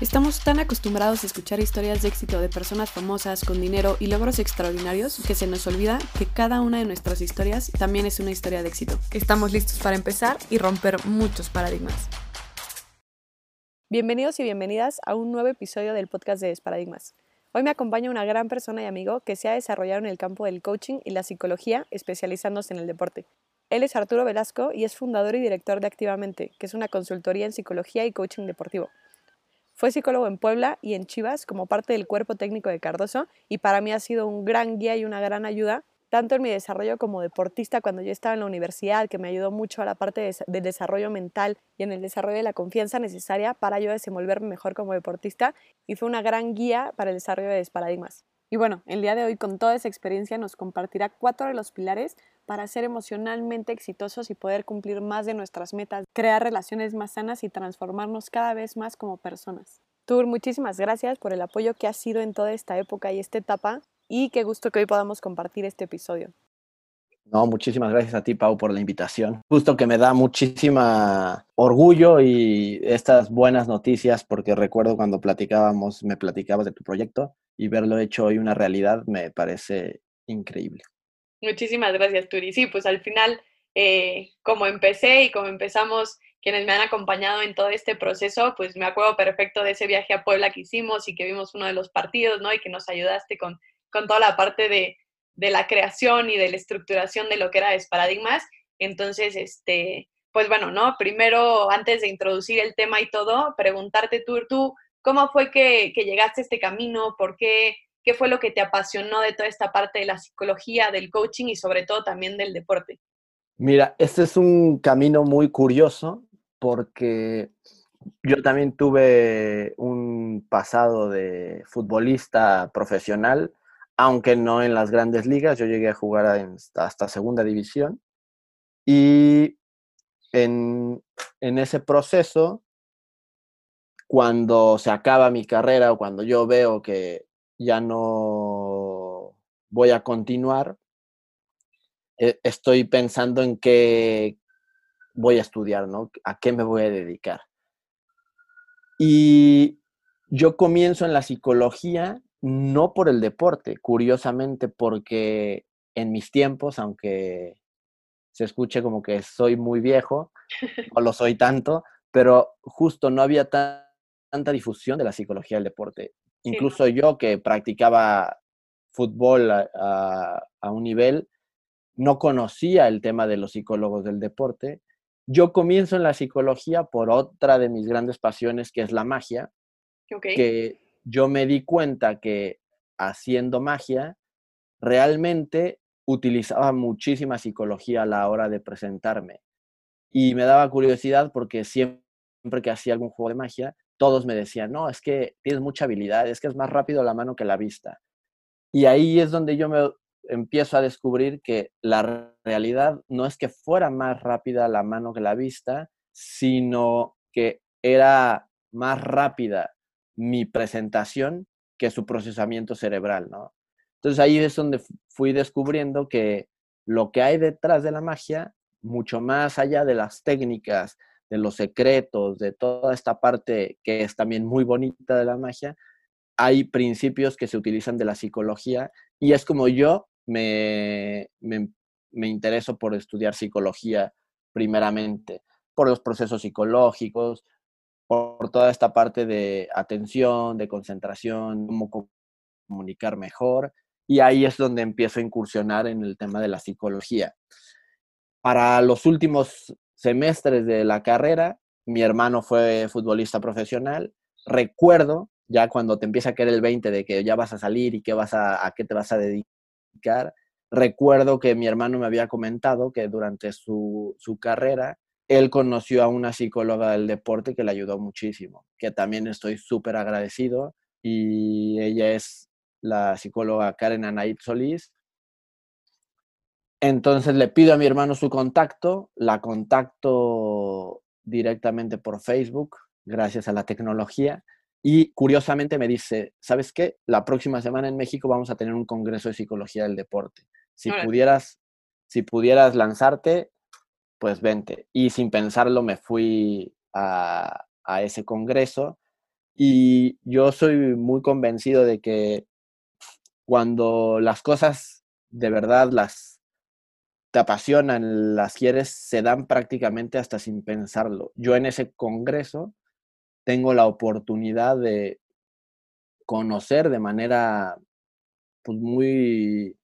Estamos tan acostumbrados a escuchar historias de éxito de personas famosas con dinero y logros extraordinarios que se nos olvida que cada una de nuestras historias también es una historia de éxito. Estamos listos para empezar y romper muchos paradigmas. Bienvenidos y bienvenidas a un nuevo episodio del podcast de Desparadigmas. Hoy me acompaña una gran persona y amigo que se ha desarrollado en el campo del coaching y la psicología, especializándose en el deporte. Él es Arturo Velasco y es fundador y director de Activamente, que es una consultoría en psicología y coaching deportivo. Fue psicólogo en Puebla y en Chivas como parte del cuerpo técnico de Cardoso y para mí ha sido un gran guía y una gran ayuda, tanto en mi desarrollo como deportista cuando yo estaba en la universidad, que me ayudó mucho a la parte del desarrollo mental y en el desarrollo de la confianza necesaria para yo desenvolverme mejor como deportista y fue una gran guía para el desarrollo de paradigmas. Y bueno, el día de hoy con toda esa experiencia nos compartirá cuatro de los pilares para ser emocionalmente exitosos y poder cumplir más de nuestras metas, crear relaciones más sanas y transformarnos cada vez más como personas. Tur, muchísimas gracias por el apoyo que has sido en toda esta época y esta etapa y qué gusto que hoy podamos compartir este episodio. No, muchísimas gracias a ti, Pau, por la invitación. Justo que me da muchísima orgullo y estas buenas noticias, porque recuerdo cuando platicábamos, me platicabas de tu proyecto y verlo hecho hoy una realidad me parece increíble. Muchísimas gracias, Turi. Sí, pues al final, eh, como empecé y como empezamos, quienes me han acompañado en todo este proceso, pues me acuerdo perfecto de ese viaje a Puebla que hicimos y que vimos uno de los partidos, ¿no? Y que nos ayudaste con, con toda la parte de, de la creación y de la estructuración de lo que era Paradigmas. Entonces, este, pues bueno, ¿no? Primero, antes de introducir el tema y todo, preguntarte tú, tú ¿cómo fue que, que llegaste a este camino? ¿Por qué ¿Qué fue lo que te apasionó de toda esta parte de la psicología, del coaching y sobre todo también del deporte? Mira, este es un camino muy curioso porque yo también tuve un pasado de futbolista profesional, aunque no en las grandes ligas, yo llegué a jugar hasta segunda división y en, en ese proceso, cuando se acaba mi carrera o cuando yo veo que ya no voy a continuar, e, estoy pensando en qué voy a estudiar, ¿no? A qué me voy a dedicar. Y yo comienzo en la psicología no por el deporte, curiosamente, porque en mis tiempos, aunque se escuche como que soy muy viejo, no lo soy tanto, pero justo no había tanta difusión de la psicología del deporte. Incluso yo que practicaba fútbol a, un nivel, no conocía el tema de los psicólogos del deporte. Yo comienzo en la psicología por otra de mis grandes pasiones, que es la magia, que yo me di cuenta que haciendo magia, realmente utilizaba muchísima psicología a la hora de presentarme. Y me daba curiosidad porque siempre que hacía algún juego de magia, todos me decían, no, es que tienes mucha habilidad, es que es más rápido la mano que la vista. Y ahí es donde yo me empiezo a descubrir que la realidad no es que fuera más rápida la mano que la vista, sino que era más rápida mi presentación que su procesamiento cerebral, ¿no? Entonces ahí es donde fui descubriendo que lo que hay detrás de la magia, mucho más allá de las técnicas, de los secretos, de toda esta parte que es también muy bonita de la magia, hay principios que se utilizan de la psicología y es como yo me, me, me intereso por estudiar psicología primeramente, por los procesos psicológicos, por toda esta parte de atención, de concentración, cómo comunicar mejor. Y ahí es donde empiezo a incursionar en el tema de la psicología. Para los últimos semestres de la carrera, mi hermano fue futbolista profesional. Recuerdo, ya cuando te empieza a caer el 20 de que ya vas a salir y qué vas a, a qué te vas a dedicar, recuerdo que mi hermano me había comentado que durante su, su carrera él conoció a una psicóloga del deporte que le ayudó muchísimo, que también estoy súper agradecido y ella es la psicóloga Karen Anaid Solís, Entonces le pido a mi hermano su contacto, la contacto directamente por Facebook, gracias a la tecnología, y curiosamente me dice, ¿sabes qué? La próxima semana en México vamos a tener un congreso de psicología del deporte. Si pudieras, si pudieras lanzarte, pues vente. Y sin pensarlo me fui a, a ese congreso y yo soy muy convencido de que cuando las cosas de verdad las te apasionan, las quieres, se dan prácticamente hasta sin pensarlo. Yo en ese congreso tengo la oportunidad de conocer de manera pues, muy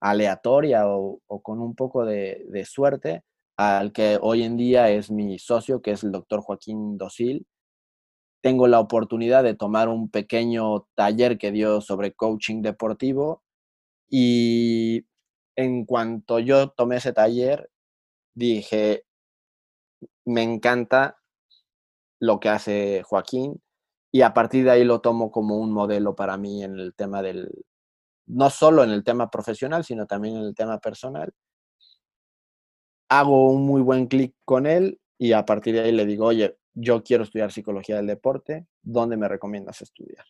aleatoria o, con un poco de suerte al que hoy en día es mi socio, que es el doctor Joaquín Dosil. Tengo la oportunidad de tomar un pequeño taller que dio sobre coaching deportivo y en cuanto yo tomé ese taller, dije, me encanta lo que hace Joaquín y a partir de ahí lo tomo como un modelo para mí en el tema del, no solo en el tema profesional, sino también en el tema personal. Hago un muy buen clic con él y a partir de ahí le digo, oye, yo quiero estudiar psicología del deporte, ¿dónde me recomiendas estudiar?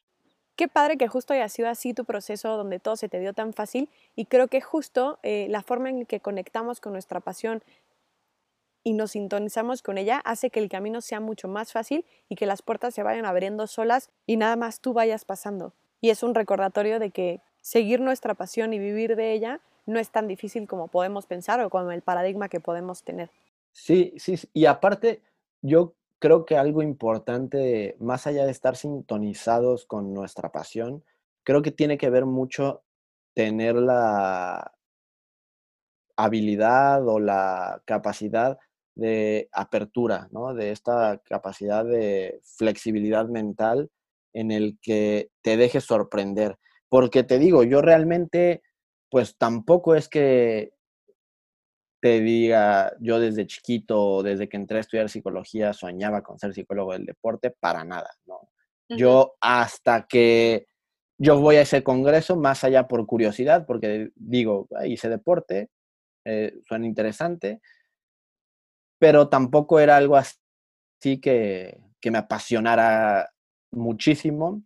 Qué padre que justo haya sido así tu proceso donde todo se te dio tan fácil y creo que justo eh, la forma en que conectamos con nuestra pasión y nos sintonizamos con ella hace que el camino sea mucho más fácil y que las puertas se vayan abriendo solas y nada más tú vayas pasando. Y es un recordatorio de que seguir nuestra pasión y vivir de ella no es tan difícil como podemos pensar o como el paradigma que podemos tener. Sí, sí, y aparte, yo creo que algo importante, más allá de estar sintonizados con nuestra pasión, creo que tiene que ver mucho tener la habilidad o la capacidad de apertura, ¿no? De esta capacidad de flexibilidad mental en el que te dejes sorprender. Porque te digo, yo realmente, pues tampoco es que te diga, yo desde chiquito, desde que entré a estudiar psicología, soñaba con ser psicólogo del deporte, para nada, ¿no? Yo hasta que yo voy a ese congreso, más allá por curiosidad, porque digo, "Ah, hice deporte, eh, suena interesante, pero tampoco era algo así que, que me apasionara muchísimo.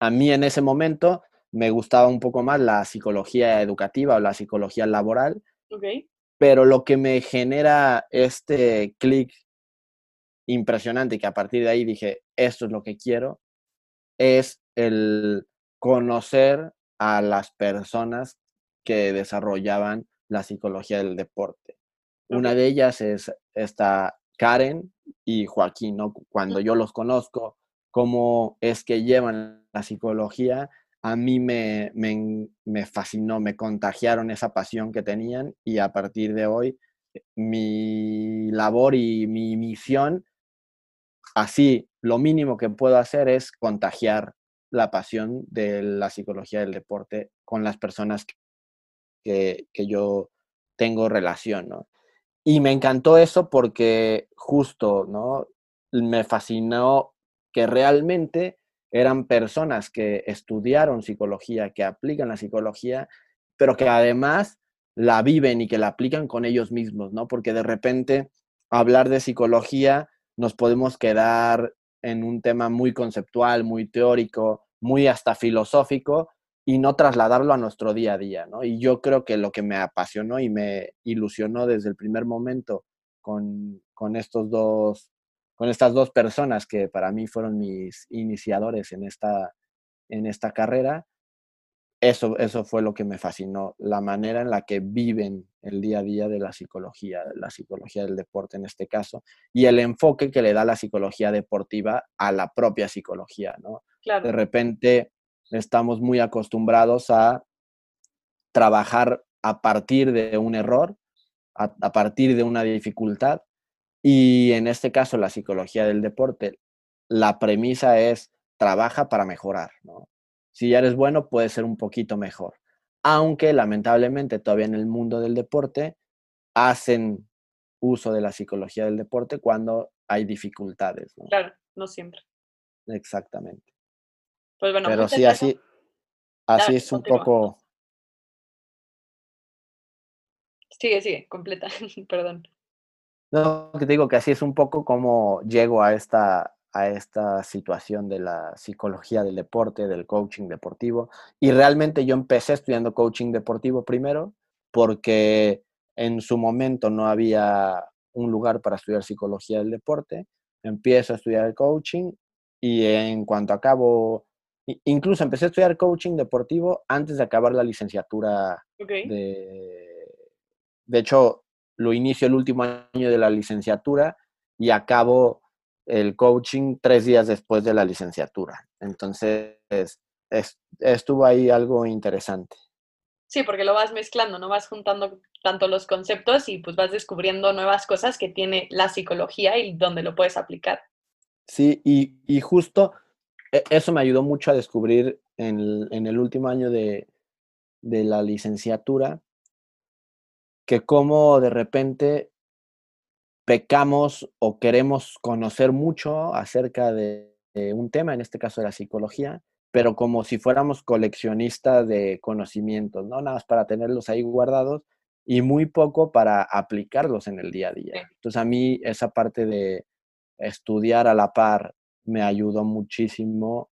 A mí en ese momento me gustaba un poco más la psicología educativa o la psicología laboral, Ok. Pero lo que me genera este clic impresionante, que a partir de ahí dije, esto es lo que quiero, es el conocer a las personas que desarrollaban la psicología del deporte. Una de ellas es esta Karen y Joaquín, ¿no? Cuando yo los conozco, cómo es que llevan la psicología, a mí me, me, me fascinó, me contagiaron esa pasión que tenían y a partir de hoy eh, mi labor y mi misión, así, lo mínimo que puedo hacer es contagiar la pasión de la psicología del deporte con las personas que, que yo tengo relación, ¿no? Y me encantó eso porque justo, ¿no? Me fascinó que realmente eran personas que estudiaron psicología, que aplican la psicología, pero que además la viven y que la aplican con ellos mismos, ¿no? Porque de repente hablar de psicología nos podemos quedar en un tema muy conceptual, muy teórico, muy hasta filosófico y no trasladarlo a nuestro día a día, ¿no? Y yo creo que lo que me apasionó y me ilusionó desde el primer momento con, con estos dos, con estas dos personas que para mí fueron mis iniciadores en esta, en esta carrera, eso, eso fue lo que me fascinó, la manera en la que viven el día a día de la psicología, la psicología del deporte en este caso, y el enfoque que le da la psicología deportiva a la propia psicología, ¿no? De repente estamos muy acostumbrados a trabajar a partir de un error, a, a partir de una dificultad, y en este caso la psicología del deporte, la premisa es trabaja para mejorar, ¿no? Si ya eres bueno, puedes ser un poquito mejor. Aunque lamentablemente todavía en el mundo del deporte hacen uso de la psicología del deporte cuando hay dificultades, ¿no? Claro, no siempre. Exactamente. Pues bueno, Pero sí, así, así Dale, es un continúa. poco Sigue, sigue, completa, perdón. No, que te digo que así es un poco como llego a esta, a esta situación de la psicología del deporte, del coaching deportivo. Y realmente yo empecé estudiando coaching deportivo primero porque en su momento no había un lugar para estudiar psicología del deporte. Empiezo a estudiar el coaching y en cuanto acabo, incluso empecé a estudiar coaching deportivo antes de acabar la licenciatura. De, de hecho, lo inicio el último año de la licenciatura y acabo el coaching tres días después de la licenciatura. Entonces, estuvo ahí algo interesante. Sí, porque lo vas mezclando, no vas juntando tanto los conceptos y pues vas descubriendo nuevas cosas que tiene la psicología y donde lo puedes aplicar. Sí, y, justo e, eso me ayudó mucho a descubrir en el, último año de, de la licenciatura que como de repente pecamos o queremos conocer mucho acerca de, un tema, en este caso de la psicología, pero como si fuéramos coleccionistas de conocimientos, ¿no? Nada más para tenerlos ahí guardados y muy poco para aplicarlos en el día a día. Entonces a mí esa parte de estudiar a la par me ayudó muchísimo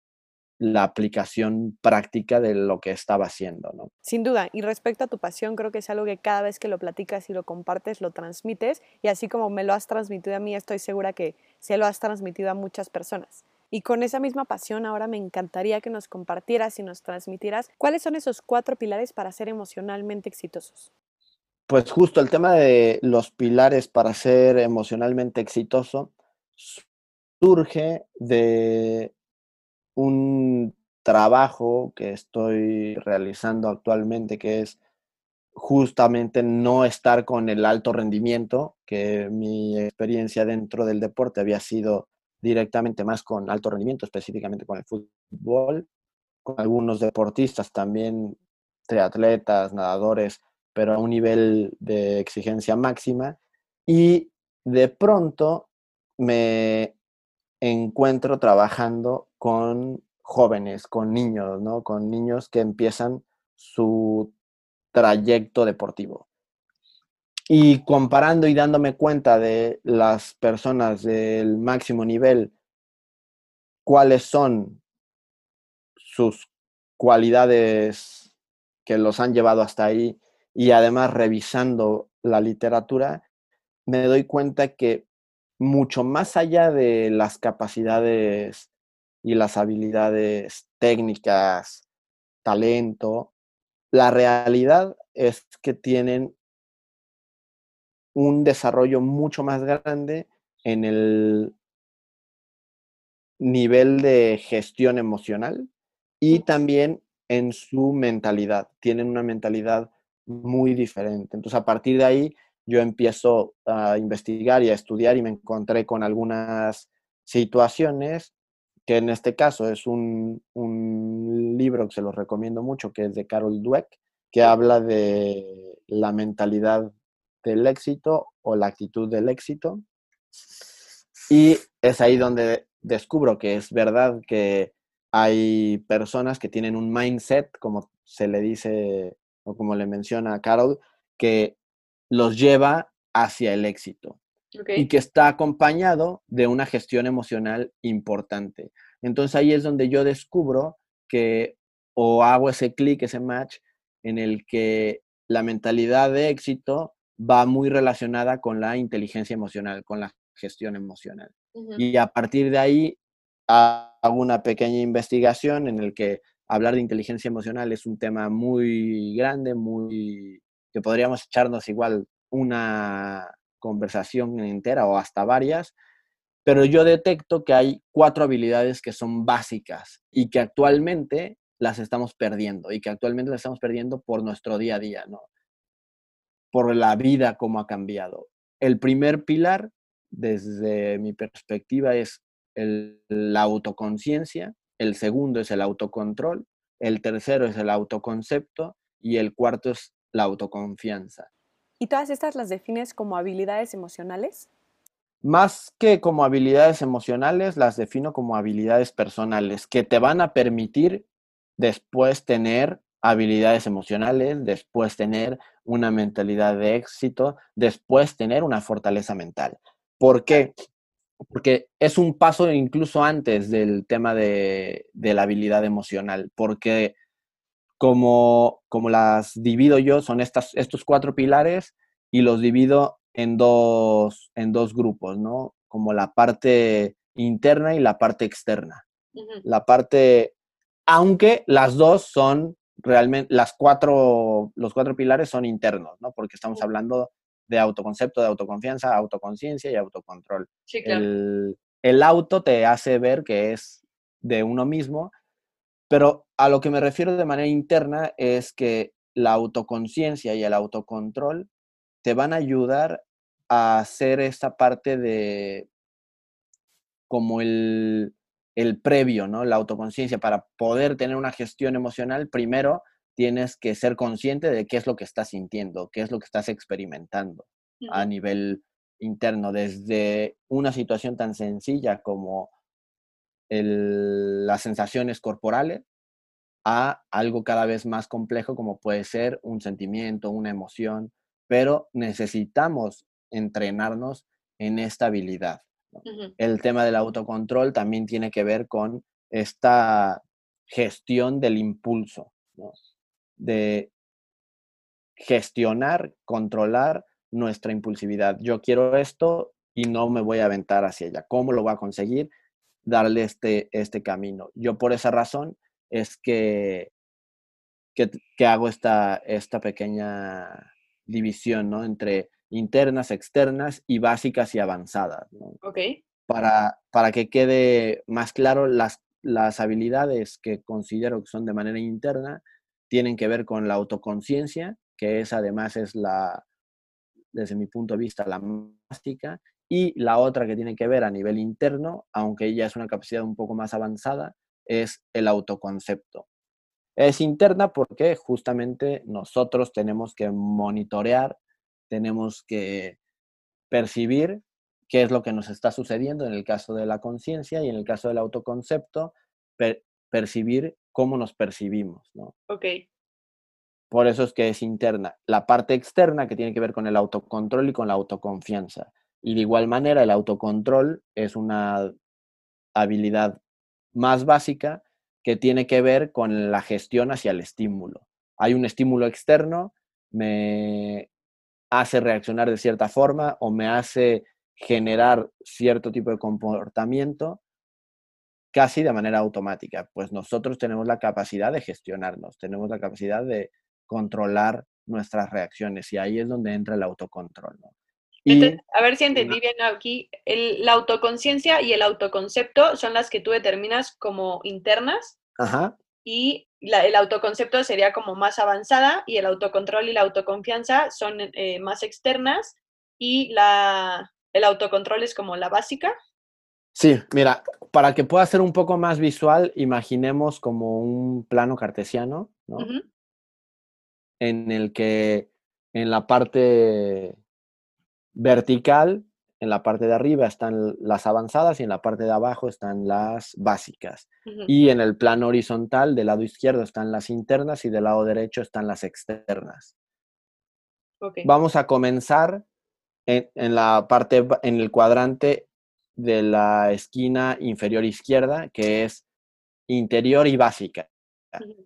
la aplicación práctica de lo que estaba haciendo, ¿no? Sin duda, y respecto a tu pasión, creo que es algo que cada vez que lo platicas y lo compartes, lo transmites, y así como me lo has transmitido a mí, estoy segura que se lo has transmitido a muchas personas. Y con esa misma pasión, ahora me encantaría que nos compartieras y nos transmitieras cuáles son esos cuatro pilares para ser emocionalmente exitosos. Pues justo el tema de los pilares para ser emocionalmente exitoso surge de un trabajo que estoy realizando actualmente, que es justamente no estar con el alto rendimiento, que mi experiencia dentro del deporte había sido directamente más con alto rendimiento, específicamente con el fútbol, con algunos deportistas también, triatletas, nadadores, pero a un nivel de exigencia máxima. Y de pronto me encuentro trabajando con jóvenes, con niños, ¿no? Con niños que empiezan su trayecto deportivo. Y comparando y dándome cuenta de las personas del máximo nivel, cuáles son sus cualidades que los han llevado hasta ahí y además revisando la literatura, me doy cuenta que mucho más allá de las capacidades y las habilidades técnicas, talento, la realidad es que tienen un desarrollo mucho más grande en el nivel de gestión emocional y también en su mentalidad. Tienen una mentalidad muy diferente. Entonces, a partir de ahí, yo empiezo a investigar y a estudiar y me encontré con algunas situaciones que en este caso es un, libro que se los recomiendo mucho, que es de Carol Dweck, que habla de la mentalidad del éxito o la actitud del éxito. Y es ahí donde descubro que es verdad que hay personas que tienen un mindset, como se le dice o como le menciona Carol, que los lleva hacia el éxito y que está acompañado de una gestión emocional importante. Entonces ahí es donde yo descubro que o hago ese clic, ese match en el que la mentalidad de éxito va muy relacionada con la inteligencia emocional, con la gestión emocional. Y a partir de ahí hago una pequeña investigación en el que hablar de inteligencia emocional es un tema muy grande, muy que podríamos echarnos igual una conversación entera o hasta varias, pero yo detecto que hay cuatro habilidades que son básicas y que actualmente las estamos perdiendo y que actualmente las estamos perdiendo por nuestro día a día, ¿no? Por la vida como ha cambiado. El primer pilar, desde mi perspectiva, es la autoconciencia, el segundo es el autocontrol, el tercero es el autoconcepto y el cuarto es la autoconfianza. ¿Y todas estas las defines como habilidades emocionales? Más que como habilidades emocionales, las defino como habilidades personales que te van a permitir después tener habilidades emocionales, después tener una mentalidad de éxito, después tener una fortaleza mental. ¿Por qué? Porque es un paso incluso antes del tema de, de la habilidad emocional, porque como, como las divido yo, son estas, estos cuatro pilares y los divido en dos, en dos grupos, ¿no? Como la parte interna y la parte externa. La parte, aunque las dos son realmente, las cuatro, los cuatro pilares son internos, ¿no? Porque estamos hablando de autoconcepto, de autoconfianza, autoconciencia y autocontrol. Sí, claro. El, el auto te hace ver que es de uno mismo, pero a lo que me refiero de manera interna es que la autoconciencia y el autocontrol te van a ayudar a hacer esta parte de como el, el previo, ¿no? La autoconciencia. Para poder tener una gestión emocional, primero tienes que ser consciente de qué es lo que estás sintiendo, qué es lo que estás experimentando a nivel interno, desde una situación tan sencilla como el, las sensaciones corporales a algo cada vez más complejo como puede ser un sentimiento, una emoción, pero necesitamos entrenarnos en esta habilidad. El tema del autocontrol también tiene que ver con esta gestión del impulso, de gestionar, controlar nuestra impulsividad. Yo quiero esto y no me voy a aventar hacia ella. ¿Cómo lo voy a conseguir? Darle este, este camino. Yo por esa razón es que, que, hago esta, esta pequeña división ¿no? entre internas, externas y básicas y avanzadas. Ok. Para, para que quede más claro, las, las habilidades que considero que son de manera interna tienen que ver con la autoconciencia, que es además es la, desde mi punto de vista, la básica, y la otra que tiene que ver a nivel interno, aunque ella es una capacidad un poco más avanzada, es el autoconcepto. Es interna porque justamente nosotros tenemos que monitorear, tenemos que percibir qué es lo que nos está sucediendo en el caso de la conciencia y en el caso del autoconcepto, percibir cómo nos percibimos. ¿no? Ok. Por eso es que es interna. La parte externa que tiene que ver con el autocontrol y con la autoconfianza. Y de igual manera, el autocontrol es una habilidad más básica que tiene que ver con la gestión hacia el estímulo. Hay un estímulo externo, me hace reaccionar de cierta forma o me hace generar cierto tipo de comportamiento casi de manera automática. Pues nosotros tenemos la capacidad de gestionarnos, tenemos la capacidad de controlar nuestras reacciones y ahí es donde entra el autocontrol. A ver si entendí bien aquí, la autoconciencia y el autoconcepto son las que tú determinas como internas Ajá. y el autoconcepto sería como más avanzada y el autocontrol y la autoconfianza son eh, más externas y la, el autocontrol es como la básica. Sí, mira, para que pueda ser un poco más visual, imaginemos como un plano cartesiano, ¿no? En el que en la parte vertical, en la parte de arriba están las avanzadas y en la parte de abajo están las básicas. Y en el plano horizontal, del lado izquierdo están las internas y del lado derecho están las externas. Vamos a comenzar en, la parte, en el cuadrante de la esquina inferior izquierda, que es interior y básica.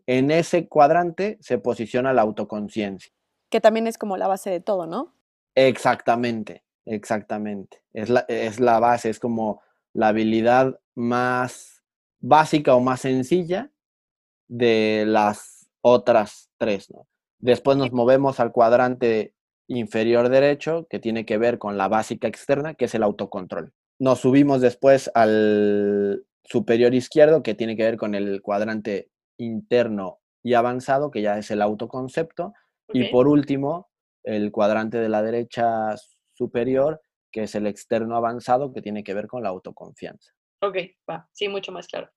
En ese cuadrante se posiciona la autoconciencia. Que también es como la base de todo, ¿no? Exactamente, exactamente. Es la, es la base, es como la habilidad más básica o más sencilla de las otras tres. ¿no? Después nos movemos al cuadrante inferior derecho, que tiene que ver con la básica externa, que es el autocontrol. Nos subimos después al superior izquierdo, que tiene que ver con el cuadrante interno y avanzado, que ya es el autoconcepto. Y por último, el cuadrante de la derecha superior, que es el externo avanzado, que tiene que ver con la autoconfianza. Ok, va, sí, mucho más claro.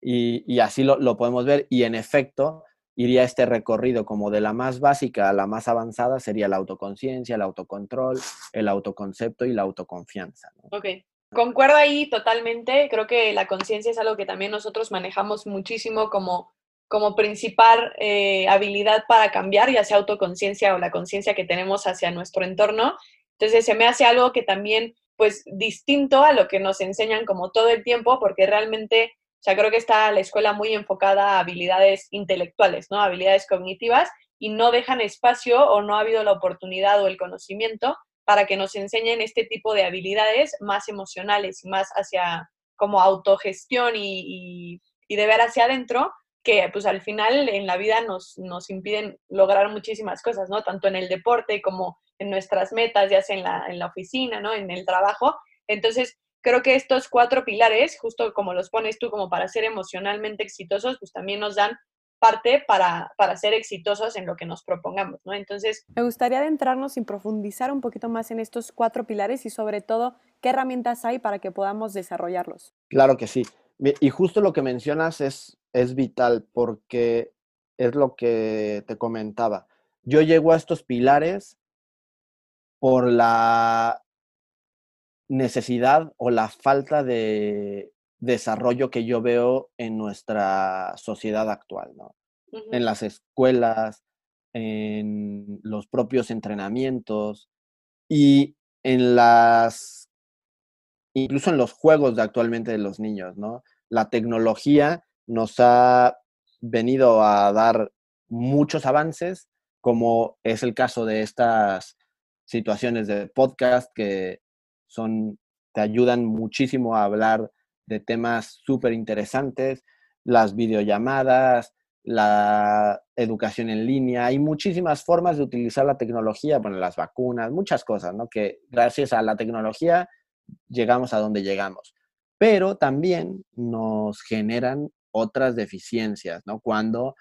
Y, así lo, podemos ver y en efecto iría este recorrido como de la más básica a la más avanzada sería la autoconciencia, el autocontrol, el autoconcepto y la autoconfianza. Ok, concuerdo ahí totalmente. Creo que la conciencia es algo que también nosotros manejamos muchísimo como como principal eh, habilidad para cambiar, ya sea autoconciencia o la conciencia que tenemos hacia nuestro entorno. Entonces se me hace algo que también, pues, distinto a lo que nos enseñan como todo el tiempo, porque realmente, o sea, creo que está la escuela muy enfocada a habilidades intelectuales, ¿no? Habilidades cognitivas y no dejan espacio o no ha habido la oportunidad o el conocimiento para que nos enseñen este tipo de habilidades más emocionales y más hacia como autogestión y, y de ver hacia adentro, que pues al final en la vida nos, nos impiden lograr muchísimas cosas, ¿no? Tanto en el deporte como en nuestras metas, ya sea en la, en la oficina, ¿no? En el trabajo. Entonces, creo que estos cuatro pilares, justo como los pones tú, como para ser emocionalmente exitosos, pues también nos dan parte para, para ser exitosos en lo que nos propongamos, ¿no? Entonces... Me gustaría adentrarnos y profundizar un poquito más en estos cuatro pilares y sobre todo, ¿qué herramientas hay para que podamos desarrollarlos? Claro que sí. Y justo lo que mencionas es, es vital porque es lo que te comentaba. Yo llego a estos pilares por la necesidad o la falta de desarrollo que yo veo en nuestra sociedad actual, ¿no? En las escuelas, en los propios entrenamientos y en las incluso en los juegos de actualmente de los niños, ¿no? La tecnología nos ha venido a dar muchos avances, como es el caso de estas situaciones de podcast que son, te ayudan muchísimo a hablar de temas súper interesantes, las videollamadas, la educación en línea, hay muchísimas formas de utilizar la tecnología, bueno, las vacunas, muchas cosas, ¿no? Que gracias a la tecnología llegamos a donde llegamos. Pero también nos generan otras deficiencias, ¿no? Cuando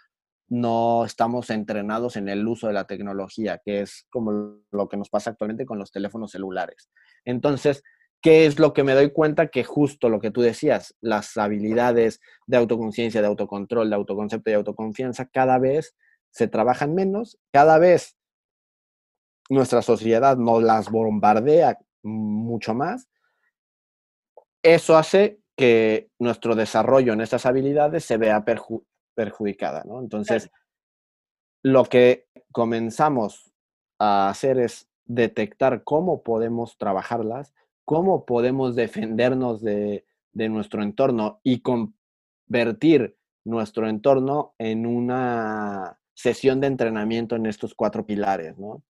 no estamos entrenados en el uso de la tecnología, que es como lo que nos pasa actualmente con los teléfonos celulares. Entonces, ¿qué es lo que me doy cuenta? Que justo lo que tú decías, las habilidades de autoconciencia, de autocontrol, de autoconcepto y autoconfianza cada vez se trabajan menos, cada vez nuestra sociedad nos las bombardea mucho más eso hace que nuestro desarrollo en estas habilidades se vea perjudicada, ¿no? Entonces, lo que comenzamos a hacer es detectar cómo podemos trabajarlas, cómo podemos defendernos de, nuestro entorno y convertir nuestro entorno en una sesión de entrenamiento en estos cuatro pilares, ¿no?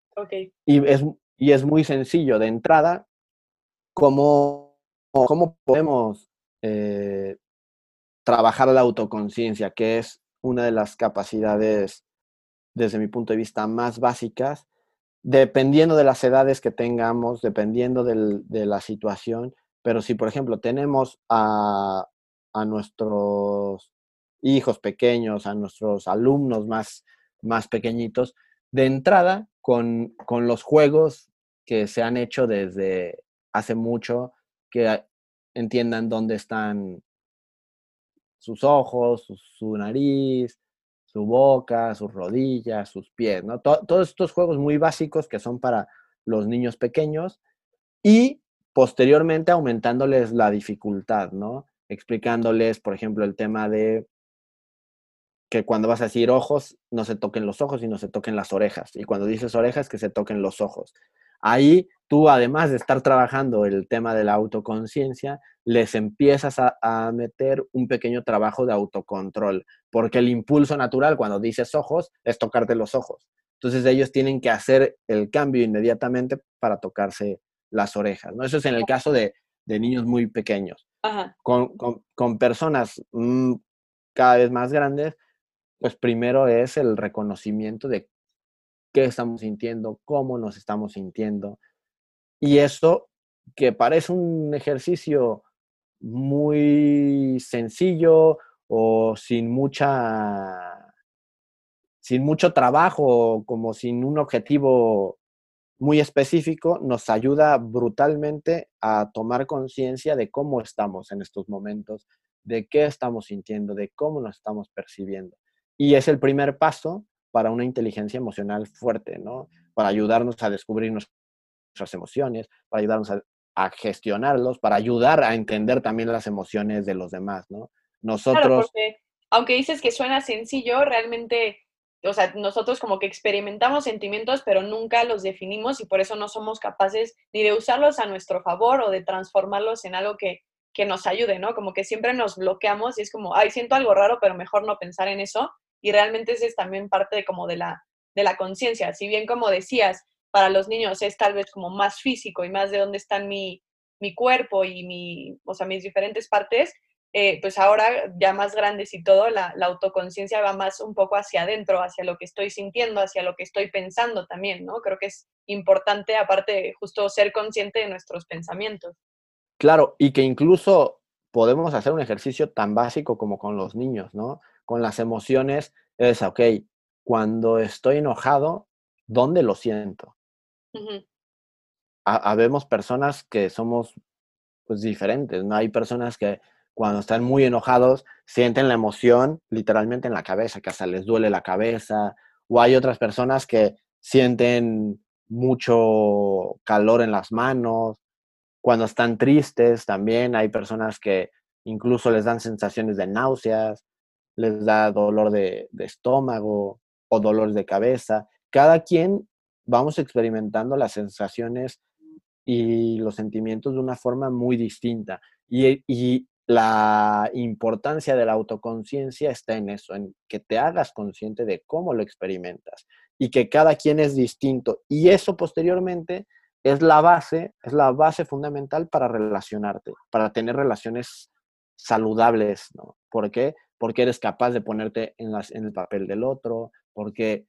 Y, es, y es muy sencillo de entrada, cómo cómo podemos eh, trabajar la autoconciencia, que es una de las capacidades, desde mi punto de vista, más básicas, dependiendo de las edades que tengamos, dependiendo de la situación. Pero si, por ejemplo, tenemos a, nuestros hijos pequeños, a nuestros alumnos más, más pequeñitos, de entrada, con, con los juegos que se han hecho desde hace mucho, que entiendan dónde están sus ojos, su, nariz, su boca, sus rodillas, sus pies, ¿no? todos estos juegos muy básicos que son para los niños pequeños y posteriormente aumentándoles la dificultad, ¿no? Explicándoles, por ejemplo, el tema de que cuando vas a decir ojos, no se toquen los ojos y no se toquen las orejas. Y cuando dices orejas, que se toquen los ojos. Ahí tú, además de estar trabajando el tema de la autoconciencia, les empiezas a, meter un pequeño trabajo de autocontrol, porque el impulso natural cuando dices ojos es tocarte los ojos. Entonces ellos tienen que hacer el cambio inmediatamente para tocarse las orejas. ¿no? Eso es en el caso de, niños muy pequeños. Con, personas mm, cada vez más grandes, pues primero es el reconocimiento de qué estamos sintiendo, cómo nos estamos sintiendo. Y eso que parece un ejercicio muy sencillo o sin mucha sin mucho trabajo, como sin un objetivo muy específico, nos ayuda brutalmente a tomar conciencia de cómo estamos en estos momentos, de qué estamos sintiendo, de cómo nos estamos percibiendo. Y es el primer paso para una inteligencia emocional fuerte, ¿no? Para ayudarnos a descubrir nuestras emociones, para ayudarnos a, gestionarlos, para ayudar a entender también las emociones de los demás, ¿no? Nosotros... Claro, porque aunque dices que suena sencillo, realmente, o sea, nosotros como que experimentamos sentimientos, pero nunca los definimos y por eso no somos capaces ni de usarlos a nuestro favor o de transformarlos en algo que, que nos ayude, ¿no? Como que siempre nos bloqueamos y es como, ay, siento algo raro, pero mejor no pensar en eso. Y realmente ese es también parte de como de la, de la conciencia. Si bien como decías, para los niños es tal vez como más físico y más de dónde están mi, mi cuerpo y mi, o sea, mis diferentes partes, eh, pues ahora ya más grandes y todo, la, la autoconciencia va más un poco hacia adentro, hacia lo que estoy sintiendo, hacia lo que estoy pensando también, ¿no? Creo que es importante, aparte de justo ser consciente de nuestros pensamientos. Claro, y que incluso podemos hacer un ejercicio tan básico como con los niños, ¿no? Con las emociones, es, ok, cuando estoy enojado, ¿dónde lo siento? Habemos personas que somos pues diferentes, ¿no? Hay personas que cuando están muy enojados sienten la emoción literalmente en la cabeza, que hasta les duele la cabeza, o hay otras personas que sienten mucho calor en las manos, cuando están tristes también hay personas que incluso les dan sensaciones de náuseas, les da dolor de, de estómago o dolores de cabeza. Cada quien vamos experimentando las sensaciones y los sentimientos de una forma muy distinta. Y, y la importancia de la autoconciencia está en eso, en que te hagas consciente de cómo lo experimentas y que cada quien es distinto. Y eso posteriormente es la base, es la base fundamental para relacionarte, para tener relaciones saludables, ¿no? ¿Por qué? Porque eres capaz de ponerte en, las, en el papel del otro, porque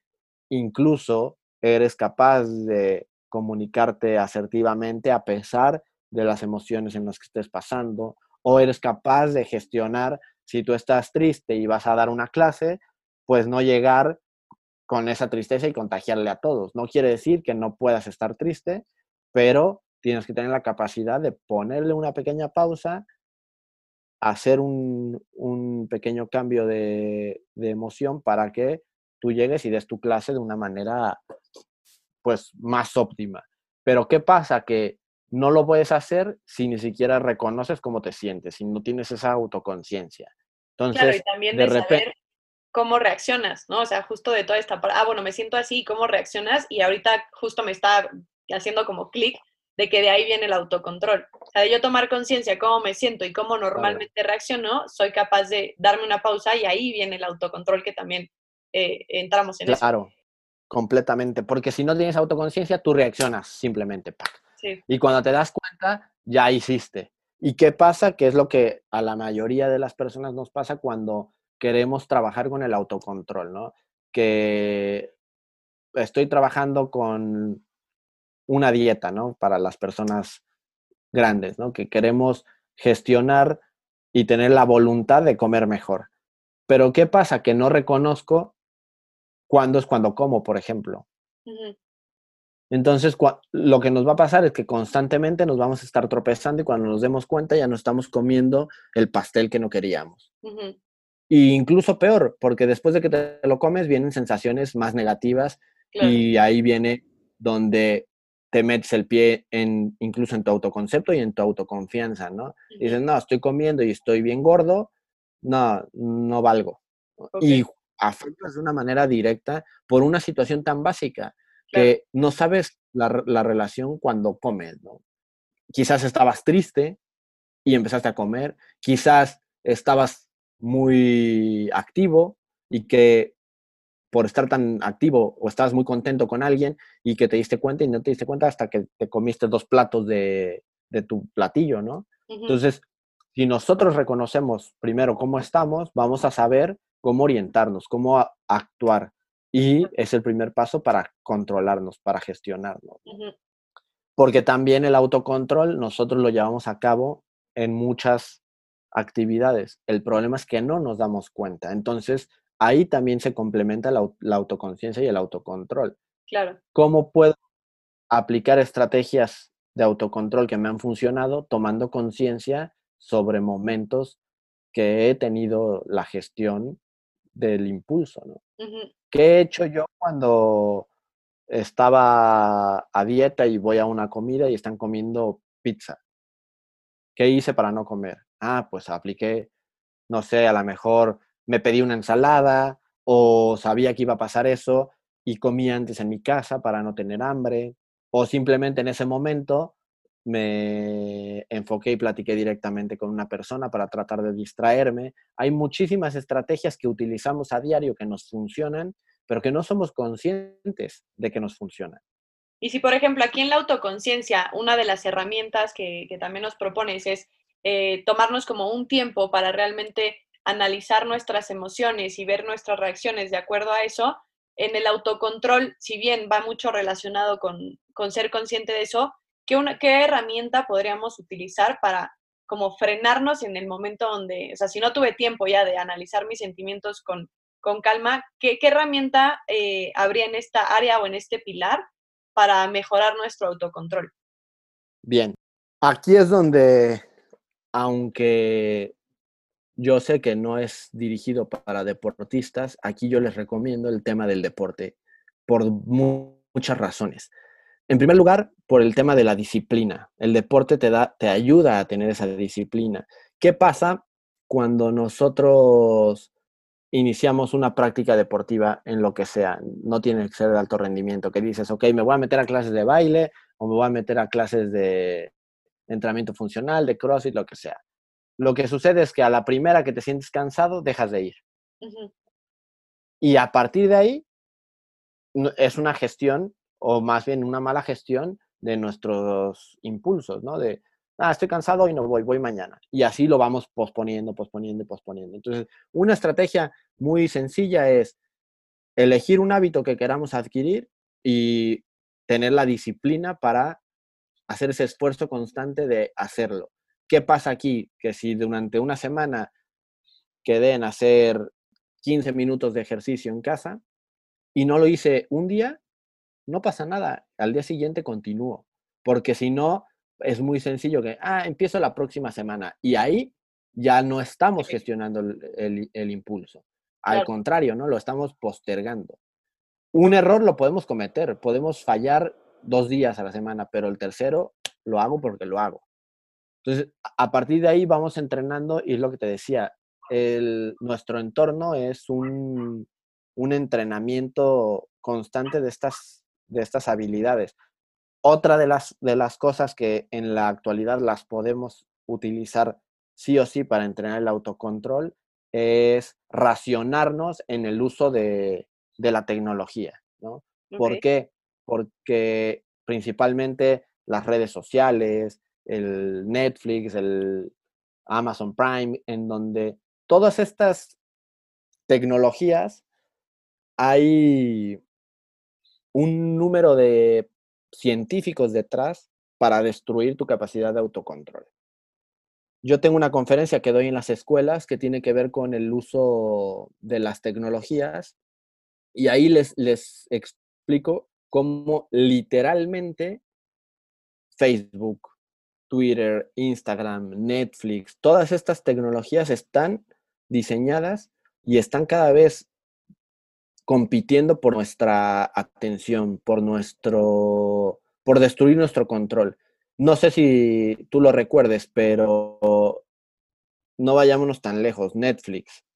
incluso eres capaz de comunicarte asertivamente a pesar de las emociones en las que estés pasando, o eres capaz de gestionar si tú estás triste y vas a dar una clase, pues no llegar con esa tristeza y contagiarle a todos. No quiere decir que no puedas estar triste, pero tienes que tener la capacidad de ponerle una pequeña pausa, hacer un, pequeño cambio de, de emoción para que tú llegues y des tu clase de una manera pues más óptima. Pero ¿qué pasa? Que no lo puedes hacer si ni siquiera reconoces cómo te sientes, si no tienes esa autoconciencia. Claro, y Entonces, también de de repente, saber cómo reaccionas, ¿no? O sea, justo de toda esta parte, ah, bueno, me siento así, ¿cómo reaccionas? Y ahorita justo me está haciendo como clic de que de ahí viene el autocontrol. O sea, de yo tomar conciencia de cómo me siento y cómo normalmente reacciono, soy capaz de darme una pausa y ahí viene el autocontrol que también eh, entramos en eso. claro, completamente, porque si no tienes autoconciencia, tú reaccionas simplemente. ¡pac! Sí, Y cuando te das cuenta, ya hiciste. ¿Y qué pasa? Que es lo que a la mayoría de las personas nos pasa cuando queremos trabajar con el autocontrol, ¿no? Que estoy trabajando con una dieta, ¿no? Para las personas grandes, ¿no? Que queremos gestionar y tener la voluntad de comer mejor. Pero ¿qué pasa? Que no reconozco cuándo es cuando como, por ejemplo. Entonces, lo que nos va a pasar es que constantemente nos vamos a estar tropezando y cuando nos demos cuenta ya no estamos comiendo el pastel que no queríamos. Y incluso peor, porque después de que te lo comes vienen sensaciones más negativas claro, y ahí viene donde te metes el pie en incluso en tu autoconcepto y en tu autoconfianza, ¿no? Dices, no, estoy comiendo y estoy bien gordo, no, no valgo. ¿no? ok, Y afectas de una manera directa por una situación tan básica claro, que no sabes la, la relación cuando comes, ¿no? Quizás estabas triste y empezaste a comer, quizás estabas muy activo y que por estar tan activo o estabas muy contento con alguien y que te diste cuenta y no te diste cuenta hasta que te comiste dos platos de, de tu platillo, ¿no? Entonces, si nosotros reconocemos primero cómo estamos, vamos a saber cómo orientarnos, cómo actuar. Y es el primer paso para controlarnos, para gestionarnos. Porque también el autocontrol nosotros lo llevamos a cabo en muchas actividades. El problema es que no nos damos cuenta. Entonces, ahí también se complementa la, au- la autoconciencia y el autocontrol. claro, ¿Cómo puedo aplicar estrategias de autocontrol que me han funcionado tomando conciencia sobre momentos que he tenido la gestión del impulso, ¿no? ¿Qué he hecho yo cuando estaba a dieta y voy a una comida y están comiendo pizza? ¿Qué hice para no comer? Ah, pues apliqué, no sé, a lo mejor me pedí una ensalada o sabía que iba a pasar eso y comí antes en mi casa para no tener hambre o simplemente en ese momento me enfoqué y platiqué directamente con una persona para tratar de distraerme. Hay muchísimas estrategias que utilizamos a diario que nos funcionan, pero que no somos conscientes de que nos funcionan. Y si, por ejemplo, aquí en la autoconciencia, una de las herramientas que, también nos propones es eh, tomarnos como un tiempo para realmente analizar nuestras emociones y ver nuestras reacciones de acuerdo a eso, en el autocontrol, si bien va mucho relacionado con, con ser consciente de eso, ¿qué, una, ¿qué herramienta podríamos utilizar para como frenarnos en el momento donde, o sea, si no tuve tiempo ya de analizar mis sentimientos con, con calma, ¿qué, qué herramienta eh, habría en esta área o en este pilar para mejorar nuestro autocontrol. Bien, aquí es donde, aunque yo sé que no es dirigido para deportistas, aquí yo les recomiendo el tema del deporte por muchas razones. En primer lugar, por el tema de la disciplina. El deporte te, da, te ayuda a tener esa disciplina. ¿Qué pasa cuando nosotros iniciamos una práctica deportiva en lo que sea, no tiene que ser de alto rendimiento, que dices, ok, me voy a meter a clases de baile o me voy a meter a clases de entrenamiento funcional, de crossfit, lo que sea. Lo que sucede es que a la primera que te sientes cansado, dejas de ir. Y a partir de ahí, es una gestión, o más bien una mala gestión de nuestros impulsos, ¿no? De, ah, estoy cansado y no voy, voy mañana. Y así lo vamos posponiendo, posponiendo, posponiendo. Entonces, una estrategia muy sencilla es elegir un hábito que queramos adquirir y tener la disciplina para hacer ese esfuerzo constante de hacerlo. ¿Qué pasa aquí? Que si durante una semana quedé en hacer 15 minutos de ejercicio en casa y no lo hice un día, no pasa nada. Al día siguiente continúo. Porque si no, es muy sencillo que, ah, empiezo la próxima semana. Y ahí ya no estamos gestionando el, el, impulso. Al contrario, ¿no? Lo estamos postergando. Un error lo podemos cometer, podemos fallar dos días a la semana, pero el tercero lo hago porque lo hago. Entonces, a partir de ahí vamos entrenando y es lo que te decía, el, nuestro entorno es un, un entrenamiento constante de estas, de estas habilidades. Otra de las, de las cosas que en la actualidad las podemos utilizar sí o sí para entrenar el autocontrol es racionarnos en el uso de, la tecnología. ¿no? ¿Por qué? Porque principalmente las redes sociales, el Netflix, el Amazon Prime, en donde todas estas tecnologías hay un número de científicos detrás para destruir tu capacidad de autocontrol. Yo tengo una conferencia que doy en las escuelas que tiene que ver con el uso de las tecnologías y ahí les, les explico cómo literalmente Facebook, Twitter, Instagram, Netflix, todas estas tecnologías están diseñadas y están cada vez compitiendo por nuestra atención, por nuestro, por destruir nuestro control. No sé si tú lo recuerdes, pero no vayámonos tan lejos. Netflix.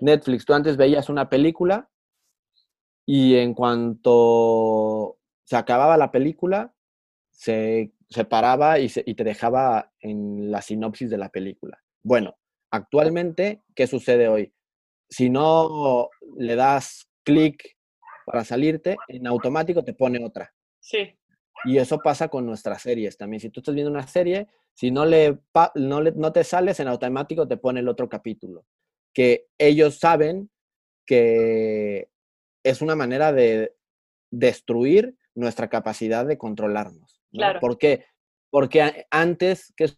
Netflix, tú antes veías una película y en cuanto se acababa la película, se, paraba y, y te dejaba en la sinopsis de la película. Bueno, actualmente, ¿qué sucede hoy? Si no le das clic para salirte, en automático te pone otra. Sí. Y eso pasa con nuestras series también. Si tú estás viendo una serie, si no, le, no, le, no te sales, en automático te pone el otro capítulo. Que ellos saben que es una manera de destruir nuestra capacidad de controlarnos. Claro. ¿Por qué? Porque antes, que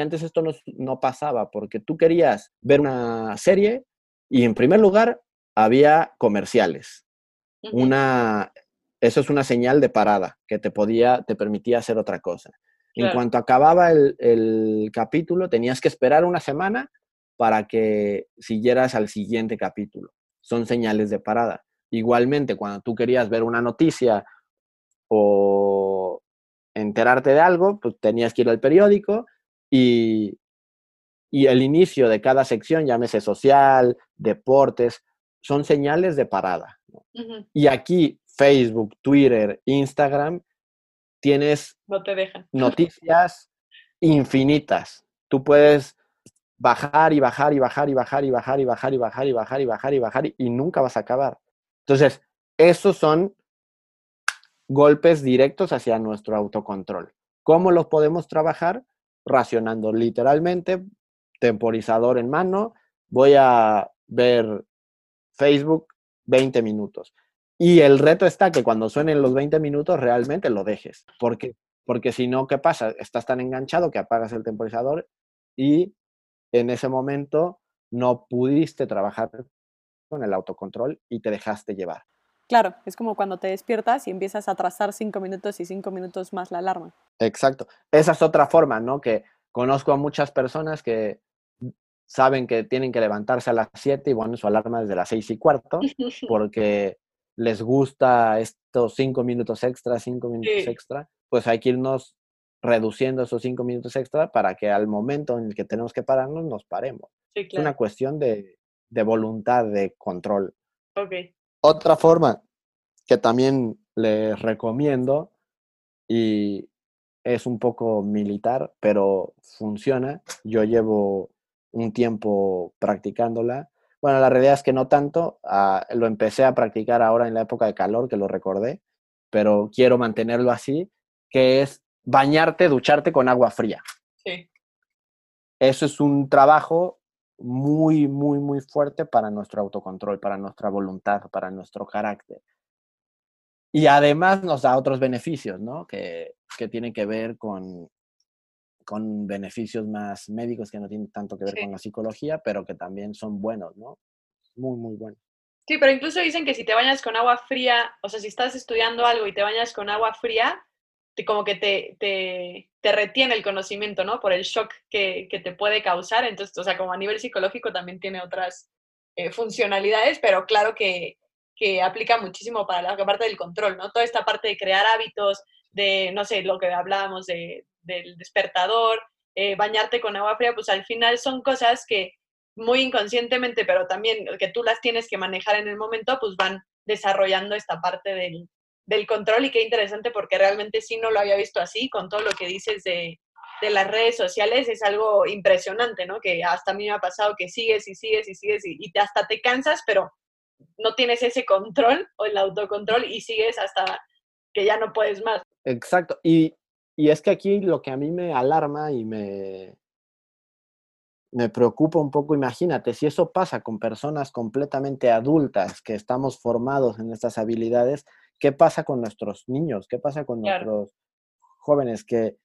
antes esto no, no pasaba, porque tú querías ver una serie y en primer lugar había comerciales. Una, eso es una señal de parada que te podía, te permitía hacer otra cosa. En cuanto acababa el, capítulo, tenías que esperar una semana para que siguieras al siguiente capítulo. Son señales de parada. Igualmente, cuando tú querías ver una noticia o enterarte de algo, pues tenías que ir al periódico y, y el inicio de cada sección, llámese social, deportes, son señales de parada. Y aquí Facebook, Twitter, Instagram, tienes No te dejan. noticias infinitas. Tú puedes bajar y bajar y bajar y bajar y bajar y bajar y bajar y bajar y bajar y bajar y nunca vas a acabar. Entonces, esos son golpes directos hacia nuestro autocontrol. ¿Cómo los podemos trabajar? Racionando literalmente, temporizador en mano, voy a ver Facebook 20 minutos. Y el reto está que cuando suenen los 20 minutos realmente lo dejes. Porque, porque si no, ¿qué pasa? Estás tan enganchado que apagas el temporizador y en ese momento no pudiste trabajar con el autocontrol y te dejaste llevar. Claro, es como cuando te despiertas y empiezas a atrasar cinco minutos y cinco minutos más la alarma. Exacto. Esa es otra forma, ¿no? Que conozco a muchas personas que saben que tienen que levantarse a las 7 y bueno, su alarma desde las 6 y cuarto, porque les gusta estos 5 minutos extra, 5 minutos Sí. extra, pues hay que irnos reduciendo esos 5 minutos extra para que al momento en el que tenemos que pararnos, nos paremos. Sí, Es una cuestión de, de voluntad, de control. Otra forma que también les recomiendo y es un poco militar, pero funciona. Yo llevo un tiempo practicándola. Bueno, la realidad es que no tanto. ah, lo empecé a practicar ahora en la época de calor, que lo recordé, pero quiero mantenerlo así, que es bañarte, ducharte con agua fría. Sí. Eso es un trabajo muy, muy, muy fuerte para nuestro autocontrol, para nuestra voluntad, para nuestro carácter. Y además nos da otros beneficios, ¿no? Que, que tienen que ver con, con beneficios más médicos que no tienen tanto que ver Sí. con la psicología, pero que también son buenos, ¿no? Muy, muy buenos. Sí, pero incluso dicen que si te bañas con agua fría, o sea, si estás estudiando algo y te bañas con agua fría, te- como que te, te, te retiene el conocimiento, ¿no? Por el shock que, que te puede causar. Entonces, o sea, como a nivel psicológico también tiene otras eh, funcionalidades, pero claro que, que aplica muchísimo para la parte del control, ¿no? Toda esta parte de crear hábitos, de, no sé, lo que hablábamos de, del despertador, eh, bañarte con agua fría, pues al final son cosas que muy inconscientemente, pero también que tú las tienes que manejar en el momento, pues van desarrollando esta parte del, del control y qué interesante porque realmente sí no lo había visto así, con todo lo que dices de, de las redes sociales, es algo impresionante, ¿no? Que hasta a mí me ha pasado que sigues y sigues y sigues y, y hasta te cansas, pero no tienes ese control o el autocontrol y sigues hasta que ya no puedes más. Exacto. Y, y es que aquí lo que a mí me alarma y me, me preocupa un poco, imagínate, si eso pasa con personas completamente adultas que estamos formados en estas habilidades, ¿qué pasa con nuestros niños? ¿Qué pasa con Claro. nuestros jóvenes que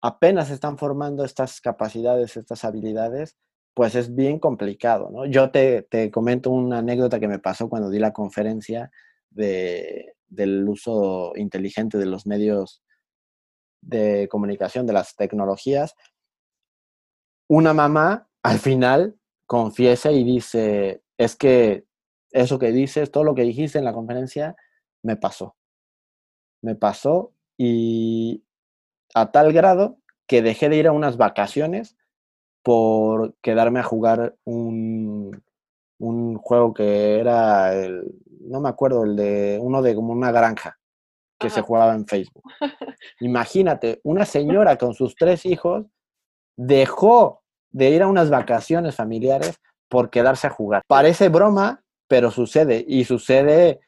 apenas están formando estas capacidades, estas habilidades? Pues es bien complicado, ¿no? Yo te, te comento una anécdota que me pasó cuando di la conferencia de, del uso inteligente de los medios de comunicación, de las tecnologías. Una mamá al final confiesa y dice, es que eso que dices, todo lo que dijiste en la conferencia, me pasó. Me pasó y a tal grado que dejé de ir a unas vacaciones por quedarme a jugar un, un juego que era, el, no me acuerdo, el de uno de como una granja que se jugaba en Facebook. Imagínate, una señora con sus tres hijos dejó de ir a unas vacaciones familiares por quedarse a jugar. Parece broma, pero sucede. Y sucede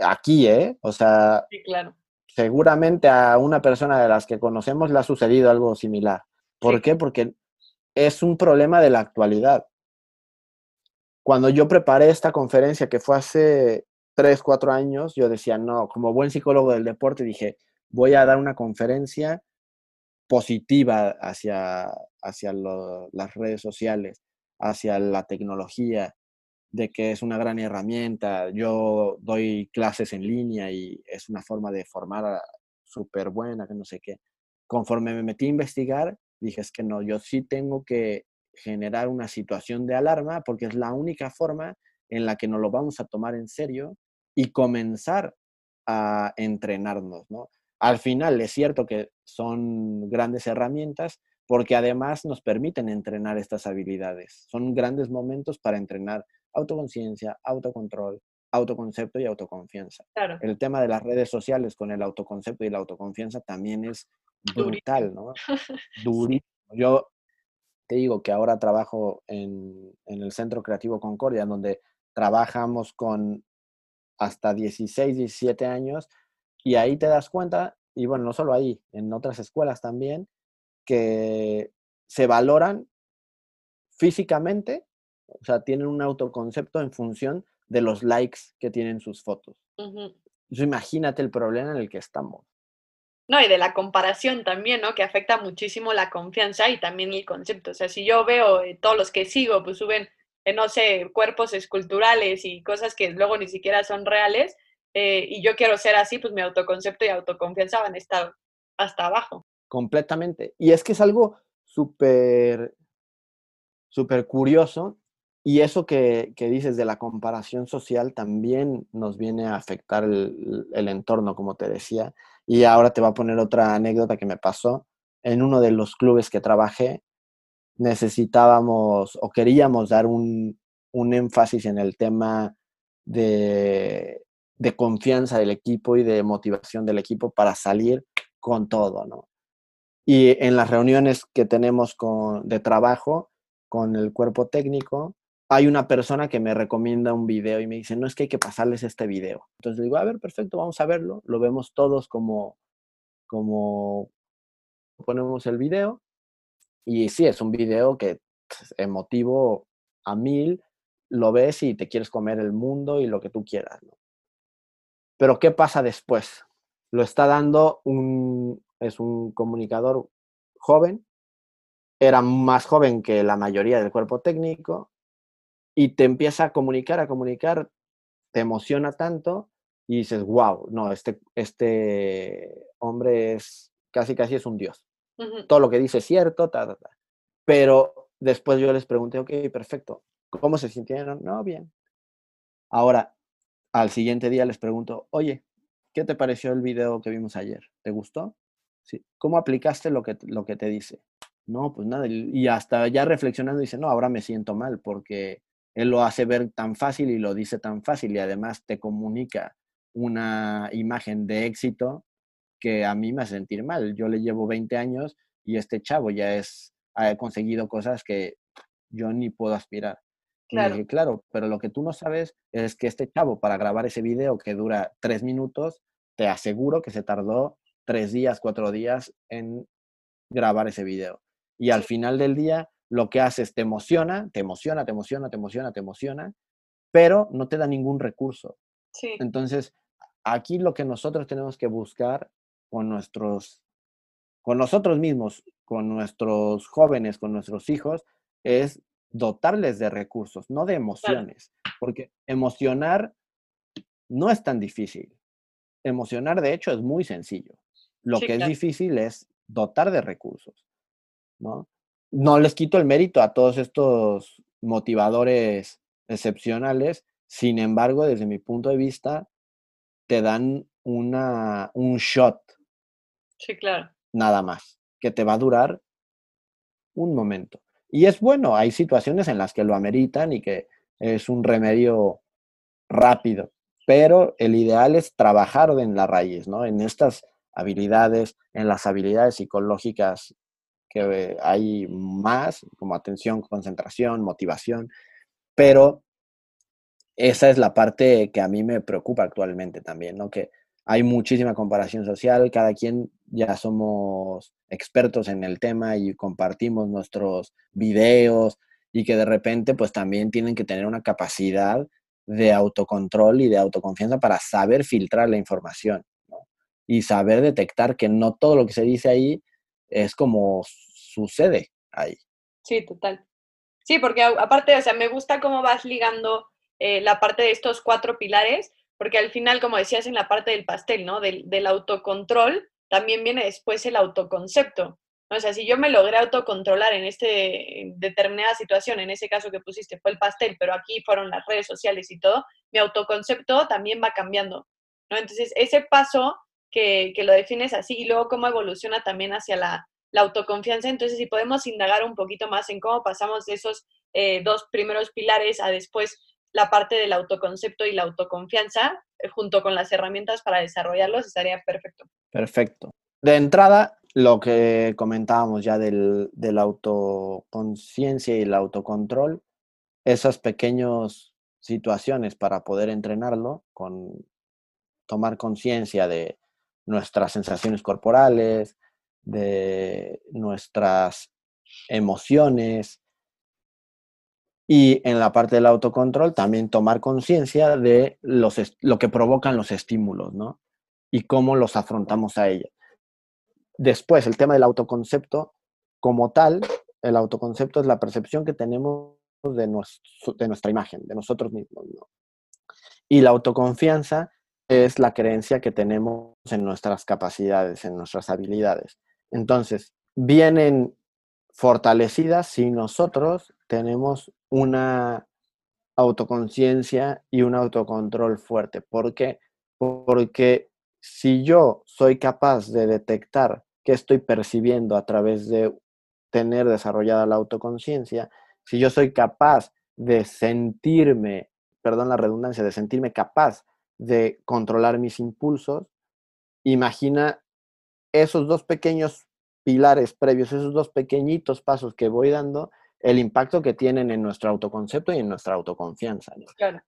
aquí, ¿eh? O sea, Sí, claro. seguramente a una persona de las que conocemos le ha sucedido algo similar. ¿Por Sí. qué? Porque es un problema de la actualidad. Cuando yo preparé esta conferencia, que fue hace tres, cuatro años, yo decía, no, como buen psicólogo del deporte, dije, voy a dar una conferencia positiva hacia, hacia lo- las redes sociales, hacia la tecnología, de que es una gran herramienta. Yo doy clases en línea y es una forma de formar súper buena, que no sé qué. Conforme me metí a investigar, dije, es que no, yo sí tengo que generar una situación de alarma porque es la única forma en la que nos lo vamos a tomar en serio y comenzar a entrenarnos, ¿no? al final es cierto que son grandes herramientas porque además nos permiten entrenar estas habilidades. Son grandes momentos para entrenar autoconciencia, autocontrol, autoconcepto y autoconfianza. Claro. El tema de las redes sociales con el autoconcepto y la autoconfianza también es brutal, ¿no? Durísimo. Yo te digo que ahora trabajo en, en el Centro Creativo Concordia, donde trabajamos con hasta 16, 17 años, y ahí te das cuenta, y bueno, no solo ahí, en otras escuelas también, que se valoran físicamente, o sea, tienen un autoconcepto en función de los likes que tienen sus fotos. Entonces, imagínate el problema en el que estamos. No, y de la comparación también, ¿no? Que afecta muchísimo la confianza y también el concepto. O sea, si yo veo eh, todos los que sigo, pues suben, no sé, cuerpos esculturales y cosas que luego ni siquiera son reales, eh, y yo quiero ser así, pues mi autoconcepto y autoconfianza van a estar hasta abajo. Completamente. Y es que es algo súper, súper curioso. Y eso que, que dices de la comparación social también nos viene a afectar el, el entorno, como te decía. Y ahora te voy a poner otra anécdota que me pasó. En uno de los clubes que trabajé, necesitábamos o queríamos dar un, un énfasis en el tema de, de confianza del equipo y de motivación del equipo para salir con todo, ¿no? Y en las reuniones que tenemos con, de trabajo con el cuerpo técnico, hay una persona que me recomienda un video y me dice, no es que hay que pasarles este video. Entonces digo, a ver, perfecto, vamos a verlo. Lo vemos todos como, como ponemos el video. Y sí, es un video que emotivo a mil, lo ves y te quieres comer el mundo y lo que tú quieras. Pero ¿qué pasa después? Lo está dando un, es un comunicador joven, era más joven que la mayoría del cuerpo técnico, y te empieza a comunicar, a comunicar, te emociona tanto y dices, wow, no, este, este hombre es casi, casi es un dios. Todo lo que dice es cierto, ta, ta, ta. Pero después yo les pregunté, ok, perfecto, ¿cómo se sintieron? No, bien. Ahora, al siguiente día les pregunto, oye, ¿qué te pareció el video que vimos ayer? ¿Te gustó? Sí. ¿Cómo aplicaste lo que, lo que te dice? No, pues nada. Y hasta ya reflexionando dice, no, ahora me siento mal porque él lo hace ver tan fácil y lo dice tan fácil y además te comunica una imagen de éxito que a mí me hace sentir mal. Yo le llevo 20 años y este chavo ya es, ha conseguido cosas que yo ni puedo aspirar. Claro. dije, claro, pero lo que tú no sabes es que este chavo para grabar ese video que dura tres minutos, te aseguro que se tardó tres días, cuatro días en grabar ese video. Y al final del día, lo que haces te emociona, te emociona, te emociona, te emociona, te emociona, pero no te da ningún recurso. Sí, Entonces, aquí lo que nosotros tenemos que buscar con nuestros, con nosotros mismos, con nuestros jóvenes, con nuestros hijos, es dotarles de recursos, no de emociones, porque emocionar no es tan difícil. Emocionar, de hecho, es muy sencillo. Lo Sí, que es difícil es dotar de recursos, ¿no? No les quito el mérito a todos estos motivadores excepcionales, sin embargo, desde mi punto de vista, te dan una, un shot sí, claro. nada más, que te va a durar un momento. Y es bueno, hay situaciones en las que lo ameritan y que es un remedio rápido, pero el ideal es trabajar en la raíz, ¿no? En estas habilidades, en las habilidades psicológicas que hay más, como atención, concentración, motivación, pero esa es la parte que a mí me preocupa actualmente también, ¿no? Que hay muchísima comparación social, cada quien ya somos expertos en el tema y compartimos nuestros videos y que de repente pues también tienen que tener una capacidad de autocontrol y de autoconfianza para saber filtrar la información y saber detectar que no todo lo que se dice ahí es como sucede ahí. Sí, total. Sí, porque aparte, o sea, me gusta cómo vas ligando eh, la parte de estos cuatro pilares, porque al final, como decías en la parte del pastel, ¿no? Del, autocontrol, también viene después el autoconcepto. O sea, si yo me logré autocontrolar en este determinada situación, en ese caso que pusiste fue el pastel, pero aquí fueron las redes sociales y todo, mi autoconcepto también va cambiando. ¿no? Entonces, ese paso que, que lo defines así y luego cómo evoluciona también hacia la, la autoconfianza. Entonces, si podemos indagar un poquito más en cómo pasamos de esos eh, dos primeros pilares a después la parte del autoconcepto y la autoconfianza, eh, junto con las herramientas para desarrollarlos, estaría perfecto. Perfecto. De entrada, lo que comentábamos ya del, de la autoconciencia y el autocontrol, esas pequeñas situaciones para poder entrenarlo, con tomar conciencia de nuestras sensaciones corporales, de nuestras emociones y en la parte del autocontrol también tomar conciencia de los, lo que provocan los estímulos, ¿no? Y cómo los afrontamos a ellos. Después, el tema del autoconcepto, como tal, el autoconcepto es la percepción que tenemos de, de nuestra imagen, de nosotros mismos. ¿no? Y la autoconfianza es la creencia que tenemos en nuestras capacidades, en nuestras habilidades. Entonces, vienen fortalecidas si nosotros tenemos una autoconciencia y un autocontrol fuerte. ¿Por qué? Porque si yo soy capaz de detectar qué estoy percibiendo a través de tener desarrollada la autoconciencia, si yo soy capaz de sentirme, perdón la redundancia, de sentirme capaz de controlar mis impulsos, imagina esos dos pequeños pilares previos, esos dos pequeñitos pasos que voy dando, el impacto que tienen en nuestro autoconcepto y en nuestra autoconfianza.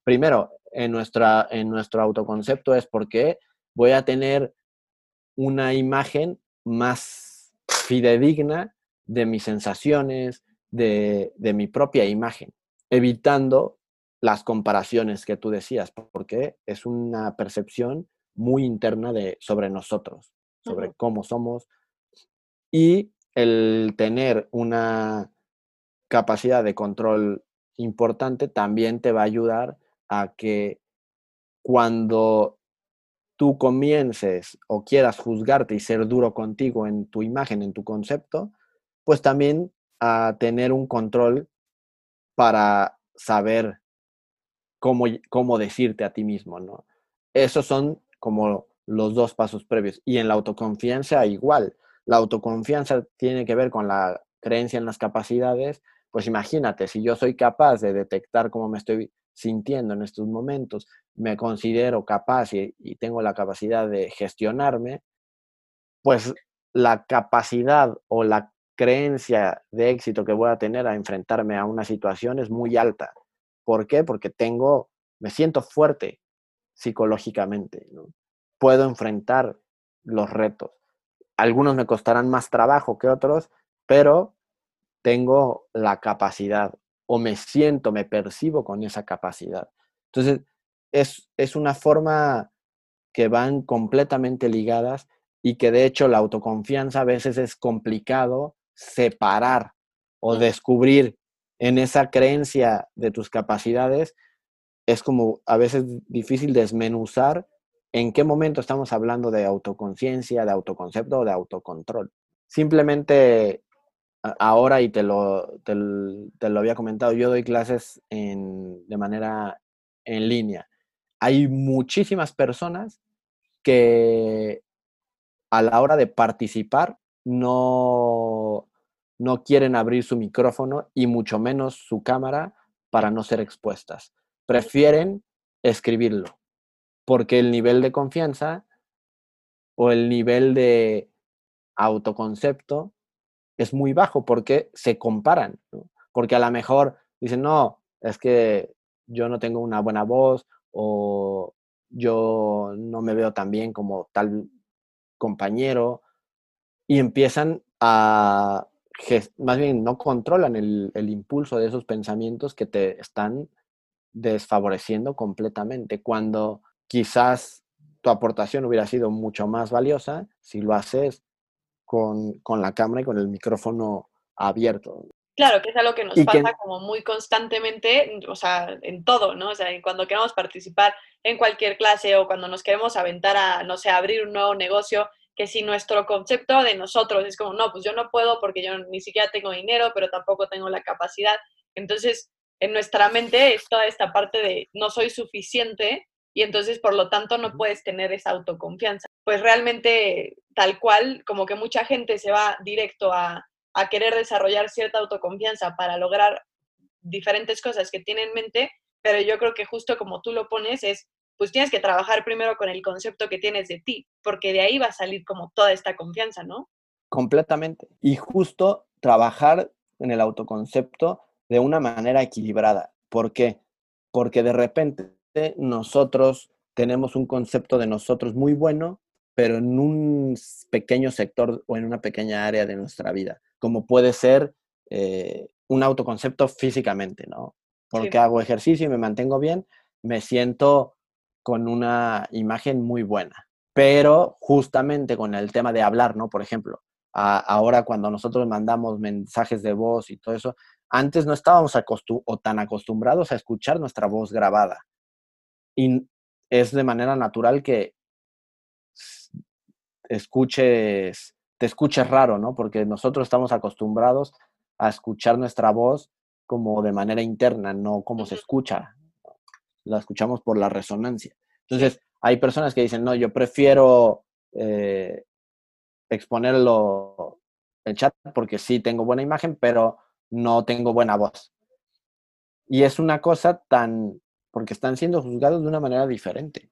Primero, en, nuestra, en nuestro autoconcepto es porque voy a tener una imagen más fidedigna de mis sensaciones, de, de mi propia imagen, evitando las comparaciones que tú decías, porque es una percepción muy interna de, sobre nosotros, sobre cómo somos. Y el tener una capacidad de control importante también te va a ayudar a que cuando tú comiences o quieras juzgarte y ser duro contigo en tu imagen, en tu concepto, pues también a tener un control para saber cómo, cómo decirte a ti mismo, ¿no? Esos son como los dos pasos previos. Y en la autoconfianza igual. La autoconfianza tiene que ver con la creencia en las capacidades. Pues imagínate, si yo soy capaz de detectar cómo me estoy sintiendo en estos momentos, me considero capaz y, tengo la capacidad de gestionarme, pues la capacidad o la creencia de éxito que voy a tener a enfrentarme a una situación es muy alta. ¿Por qué? Porque tengo, me siento fuerte psicológicamente, Puedo enfrentar los retos. Algunos me costarán más trabajo que otros, pero tengo la capacidad o me siento, me percibo con esa capacidad. Entonces, es, es una forma que van completamente ligadas y que de hecho la autoconfianza a veces es complicado separar o descubrir en esa creencia de tus capacidades, es como a veces difícil desmenuzar en qué momento estamos hablando de autoconciencia, de autoconcepto o de autocontrol. Simplemente ahora, y te lo, te, lo había comentado, yo doy clases de manera en línea. Hay muchísimas personas que a la hora de participar no, no quieren abrir su micrófono y mucho menos su cámara para no ser expuestas. Prefieren escribirlo, porque el nivel de confianza o el nivel de autoconcepto es muy bajo porque se comparan, porque a lo mejor dicen, no, es que yo no tengo una buena voz o yo no me veo tan bien como tal compañero y empiezan a más bien no controlan el, impulso de esos pensamientos que te están desfavoreciendo completamente, cuando quizás tu aportación hubiera sido mucho más valiosa si lo haces con, con la cámara y con el micrófono abierto. Claro, que es algo que nos pasa como muy constantemente, o sea, en todo, ¿no? O sea, cuando queremos participar en cualquier clase o cuando nos queremos aventar a, no sé, abrir un nuevo negocio, que si nuestro concepto de nosotros es como, no, pues yo no puedo porque yo ni siquiera tengo dinero, pero tampoco tengo la capacidad. Entonces, en nuestra mente es toda esta parte de no soy suficiente y entonces, por lo tanto, no puedes tener esa autoconfianza. Pues realmente tal cual, como que mucha gente se va directo a, a querer desarrollar cierta autoconfianza para lograr diferentes cosas que tiene en mente, pero yo creo que justo como tú lo pones es, pues tienes que trabajar primero con el concepto que tienes de ti, porque de ahí va a salir como toda esta confianza, ¿no? Completamente. Y justo trabajar en el autoconcepto de una manera equilibrada. ¿Por qué? Porque de repente nosotros tenemos un concepto de nosotros muy bueno, pero en un pequeño sector o en una pequeña área de nuestra vida, como puede ser eh, un autoconcepto físicamente, ¿no? Porque hago ejercicio y me mantengo bien, me siento con una imagen muy buena. Pero justamente con el tema de hablar, ¿no? Por ejemplo, ahora cuando nosotros mandamos mensajes de voz y todo eso, antes no estábamos o tan acostumbrados a escuchar nuestra voz grabada. Y es de manera natural que escuches, te escuches raro, ¿no? Porque nosotros estamos acostumbrados a escuchar nuestra voz como de manera interna, no como se escucha. La escuchamos por la resonancia. Entonces, hay personas que dicen, no, yo prefiero eh, exponerlo en chat porque sí tengo buena imagen, pero no tengo buena voz. Y es una cosa tan, porque están siendo juzgados de una manera diferente.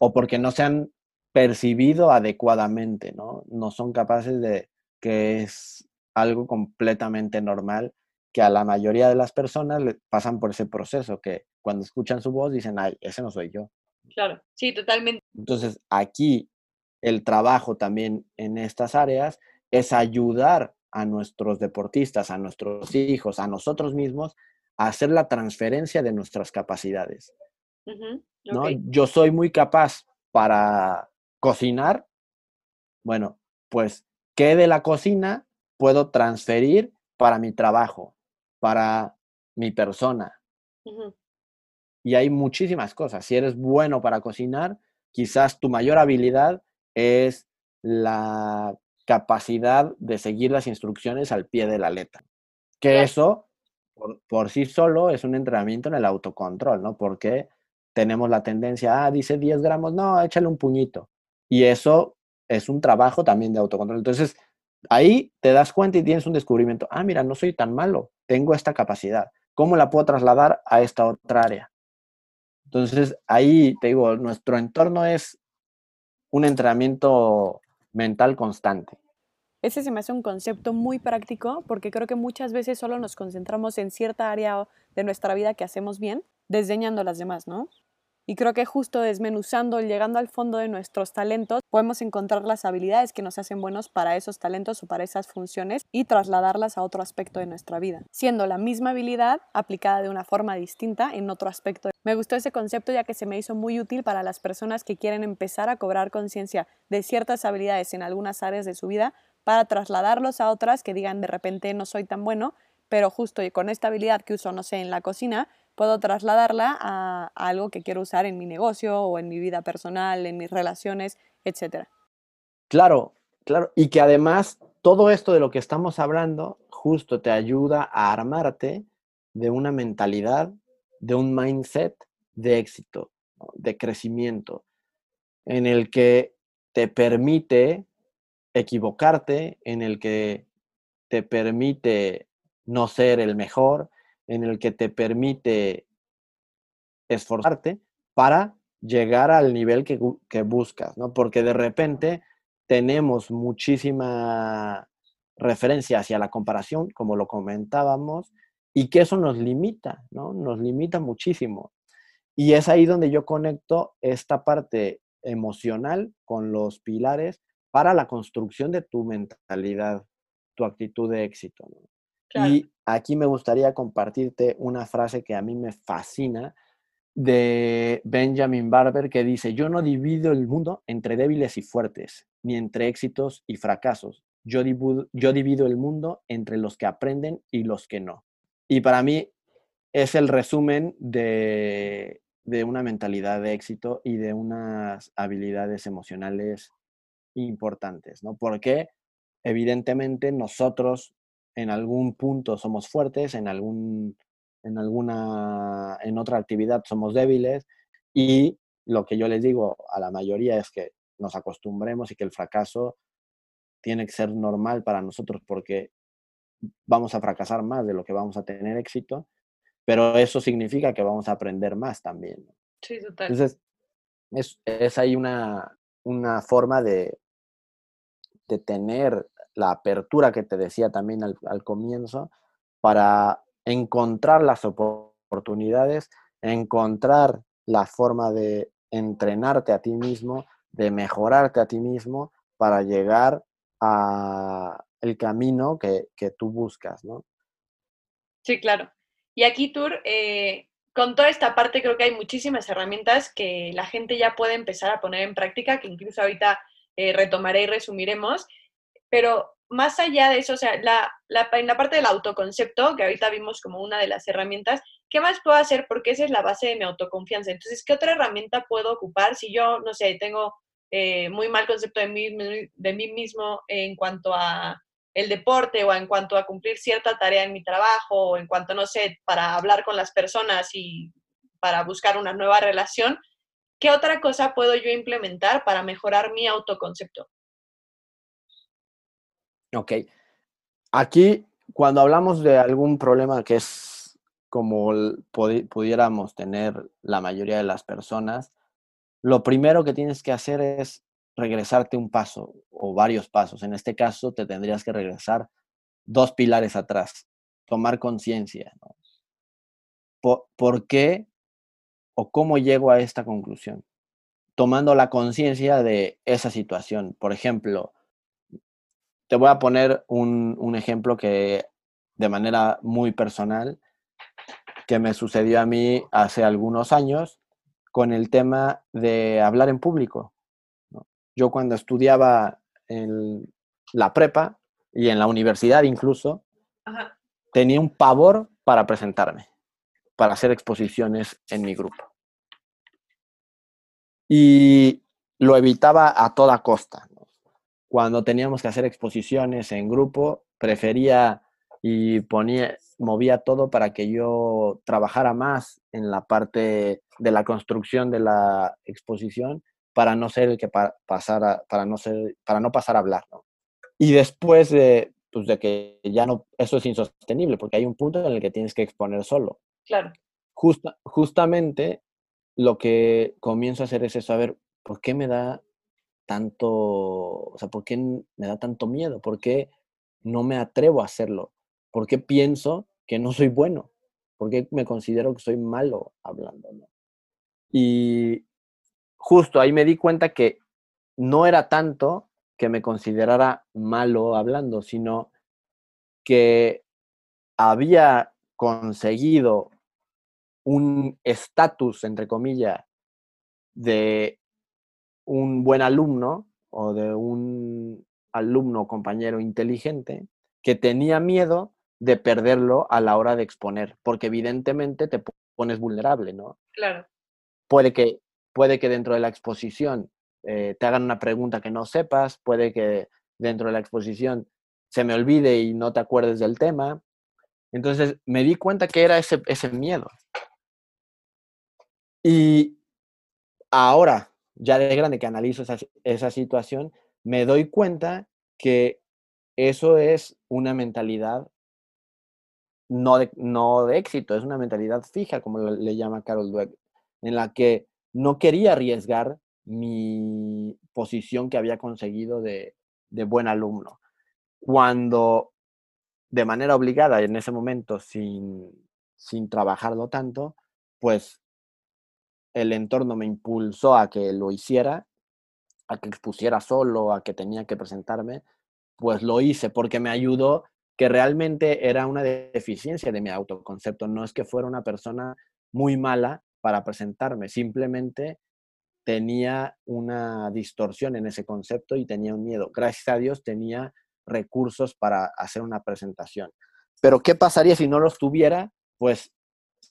O porque no se han percibido adecuadamente, ¿no? No son capaces de que es algo completamente normal que a la mayoría de las personas le pasan por ese proceso, que cuando escuchan su voz dicen, ay, ese no soy yo. Claro, sí, totalmente. Entonces, aquí el trabajo también en estas áreas es ayudar a nuestros deportistas, a nuestros hijos, a nosotros mismos, a hacer la transferencia de nuestras capacidades. ¿no? Yo soy muy capaz para cocinar. Bueno, pues, ¿qué de la cocina puedo transferir para mi trabajo, para mi persona. Y hay muchísimas cosas. Si eres bueno para cocinar, quizás tu mayor habilidad es la capacidad de seguir las instrucciones al pie de la letra. Que eso, por, por, sí solo, es un entrenamiento en el autocontrol, ¿no? Porque tenemos la tendencia, ah, dice 10 gramos, no, échale un puñito. Y eso es un trabajo también de autocontrol. Entonces, Ahí te das cuenta y tienes un descubrimiento. Ah, mira, no soy tan malo, tengo esta capacidad. ¿Cómo la puedo trasladar a esta otra área? Entonces, ahí te digo, nuestro entorno es un entrenamiento mental constante. Ese se me hace un concepto muy práctico porque creo que muchas veces solo nos concentramos en cierta área de nuestra vida que hacemos bien, desdeñando las demás, ¿no? Y creo que justo desmenuzando, llegando al fondo de nuestros talentos, podemos encontrar las habilidades que nos hacen buenos para esos talentos o para esas funciones y trasladarlas a otro aspecto de nuestra vida, siendo la misma habilidad aplicada de una forma distinta en otro aspecto. Me gustó ese concepto ya que se me hizo muy útil para las personas que quieren empezar a cobrar conciencia de ciertas habilidades en algunas áreas de su vida para trasladarlos a otras que digan de repente no soy tan bueno, pero justo con esta habilidad que uso, no sé, en la cocina, puedo trasladarla a, algo que quiero usar en mi negocio o en mi vida personal, en mis relaciones, etc. Claro, claro. Y que además todo esto de lo que estamos hablando justo te ayuda a armarte de una mentalidad, de un mindset de éxito, de crecimiento, en el que te permite equivocarte, en el que te permite no ser el mejor, en el que te permite esforzarte para llegar al nivel que, buscas, ¿no? Porque de repente tenemos muchísima referencia hacia la comparación, como lo comentábamos, y que eso nos limita, ¿no? Nos limita muchísimo. Y es ahí donde yo conecto esta parte emocional con los pilares para la construcción de tu mentalidad, tu actitud de éxito. ¿no? Y aquí me gustaría compartirte una frase que a mí me fascina de Benjamin Barber que dice, yo no divido el mundo entre débiles y fuertes, ni entre éxitos y fracasos. Yo divido, yo divido el mundo entre los que aprenden y los que no. Y para mí es el resumen de, de una mentalidad de éxito y de unas habilidades emocionales importantes, ¿no? Porque evidentemente nosotros en algún punto somos fuertes, en, algún, en alguna, en otra actividad somos débiles y lo que yo les digo a la mayoría es que nos acostumbremos y que el fracaso tiene que ser normal para nosotros porque vamos a fracasar más de lo que vamos a tener éxito, pero eso significa que vamos a aprender más también. Sí, total. Entonces, es, es ahí una, una forma de, de tener la apertura que te decía también al, comienzo para encontrar las oportunidades, encontrar la forma de entrenarte a ti mismo, de mejorarte a ti mismo para llegar a el camino que, que tú buscas, ¿no? Sí, claro. Y aquí, Tour, eh, con toda esta parte creo que hay muchísimas herramientas que la gente ya puede empezar a poner en práctica, que incluso ahorita eh, retomaré y resumiremos, pero más allá de eso, o sea, la, la, en la parte del autoconcepto, que ahorita vimos como una de las herramientas, ¿qué más puedo hacer? Porque esa es la base de mi autoconfianza. Entonces, ¿qué otra herramienta puedo ocupar si yo, no sé, tengo eh, muy mal concepto de mí, de mí mismo en cuanto a el deporte o en cuanto a cumplir cierta tarea en mi trabajo o en cuanto, no sé, para hablar con las personas y para buscar una nueva relación, ¿qué otra cosa puedo yo implementar para mejorar mi autoconcepto? Ok. Aquí, cuando hablamos de algún problema que es como pudiéramos tener la mayoría de las personas, lo primero que tienes que hacer es regresarte un paso o varios pasos. En este caso, te tendrías que regresar dos pilares atrás, tomar conciencia. ¿Por, ¿Por qué o cómo llego a esta conclusión? Tomando la conciencia de esa situación. Por ejemplo, te voy a poner un, un, ejemplo que de manera muy personal, que me sucedió a mí hace algunos años con el tema de hablar en público. ¿no? Yo cuando estudiaba en la prepa y en la universidad incluso, Ajá. tenía un pavor para presentarme, para hacer exposiciones en mi grupo. Y lo evitaba a toda costa. Cuando teníamos que hacer exposiciones en grupo, prefería y ponía, movía todo para que yo trabajara más en la parte de la construcción de la exposición para no ser el que pa pasara, para no ser, para no pasar a hablar, ¿no? Y después de, pues de que ya no, eso es insostenible, porque hay un punto en el que tienes que exponer solo. Claro. Justa, justamente lo que comienzo a hacer es eso, a ver, ¿por qué me da tanto, o sea, por qué me da tanto miedo? ¿Por qué no me atrevo a hacerlo? ¿Por qué pienso que no soy bueno? ¿Por qué me considero que soy malo hablando? Y justo ahí me di cuenta que no era tanto que me considerara malo hablando, sino que había conseguido un estatus, entre comillas, de un buen alumno o de un alumno compañero inteligente que tenía miedo de perderlo a la hora de exponer, porque evidentemente te pones vulnerable, ¿no? Claro. Puede que, puede que dentro de la exposición eh, te hagan una pregunta que no sepas, puede que dentro de la exposición se me olvide y no te acuerdes del tema. Entonces me di cuenta que era ese, ese miedo. Y ahora, ya de grande que analizo esa, esa situación, me doy cuenta que eso es una mentalidad no de, no de éxito, es una mentalidad fija, como le llama Carol Dweck, en la que no quería arriesgar mi posición que había conseguido de, de buen alumno. Cuando de manera obligada, en ese momento, sin, sin trabajarlo tanto, pues el entorno me impulsó a que lo hiciera, a que expusiera solo, a que tenía que presentarme, pues lo hice porque me ayudó que realmente era una deficiencia de mi autoconcepto. No es que fuera una persona muy mala para presentarme, simplemente tenía una distorsión en ese concepto y tenía un miedo. Gracias a Dios tenía recursos para hacer una presentación. Pero ¿qué pasaría si no los tuviera? Pues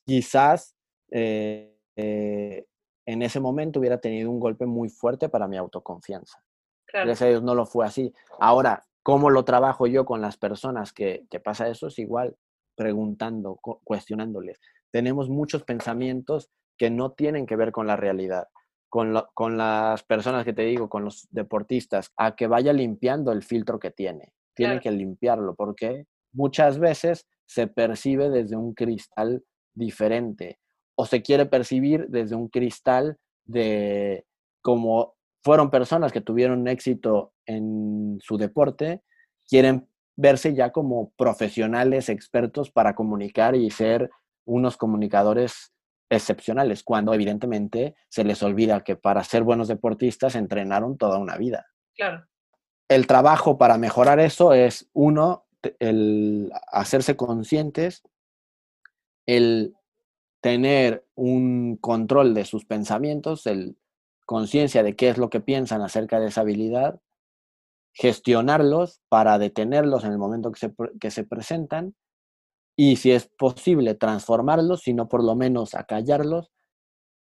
quizás eh, eh, en ese momento hubiera tenido un golpe muy fuerte para mi autoconfianza. Claro. Gracias a Dios no lo fue así. Ahora, ¿cómo lo trabajo yo con las personas que, que pasa eso? Es igual, preguntando, cuestionándoles. Tenemos muchos pensamientos que no tienen que ver con la realidad. con, lo- con las personas que te digo, con los deportistas, a que vaya limpiando el filtro que tiene. Tiene Claro. que limpiarlo porque muchas veces se percibe desde un cristal diferente o se quiere percibir desde un cristal de como fueron personas que tuvieron éxito en su deporte, quieren verse ya como profesionales expertos para comunicar y ser unos comunicadores excepcionales, cuando evidentemente se les olvida que para ser buenos deportistas entrenaron toda una vida. Claro. El trabajo para mejorar eso es, uno, el hacerse conscientes, el tener un control de sus pensamientos, el conciencia de qué es lo que piensan acerca de esa habilidad, gestionarlos para detenerlos en el momento que se, presentan y si es posible transformarlos, si no por lo menos acallarlos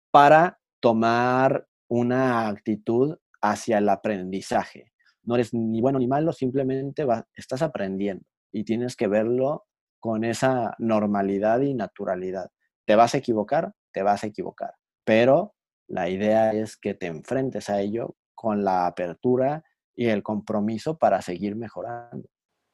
para tomar una actitud hacia el aprendizaje. No eres ni bueno ni malo, simplemente estás aprendiendo y tienes que verlo con esa normalidad y naturalidad. ¿Te vas a equivocar? Te vas a equivocar, pero la idea es que te enfrentes a ello con la apertura y el compromiso para seguir mejorando.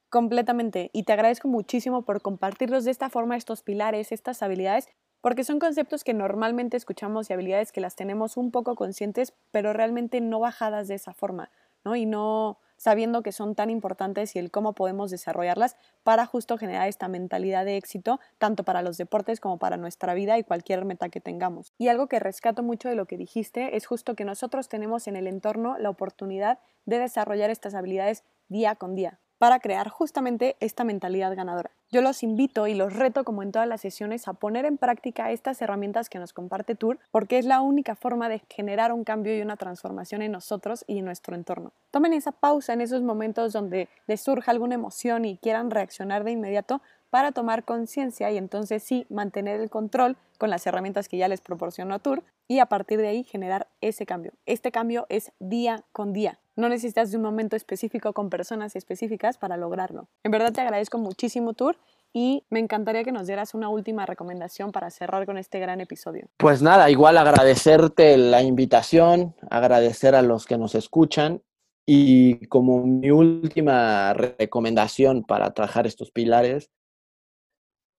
Completamente. Y te agradezco muchísimo por compartirlos de esta forma, estos pilares, estas habilidades, porque son conceptos que normalmente escuchamos y habilidades que las tenemos un poco conscientes, pero realmente no bajadas de esa forma, ¿no? Y no sabiendo que son tan importantes y el cómo podemos desarrollarlas para justo generar esta mentalidad de éxito, tanto para los deportes como para nuestra vida y cualquier meta que tengamos. Y algo que rescato mucho de lo que dijiste es justo que nosotros tenemos en el entorno la oportunidad de desarrollar estas habilidades día con día para crear justamente esta mentalidad ganadora. Yo los invito y los reto, como en todas las sesiones, a poner en práctica estas herramientas que nos comparte Tour, porque es la única forma de generar un cambio y una transformación en nosotros y en nuestro entorno. Tomen esa pausa en esos momentos donde les surja alguna emoción y quieran reaccionar de inmediato para tomar conciencia y entonces sí mantener el control con las herramientas que ya les proporcionó Tour y a partir de ahí generar ese cambio. Este cambio es día con día. No necesitas de un momento específico con personas específicas para lograrlo. En verdad te agradezco muchísimo, Tour, y me encantaría que nos dieras una última recomendación para cerrar con este gran episodio. Pues nada, igual agradecerte la invitación, agradecer a los que nos escuchan y como mi última recomendación para trabajar estos pilares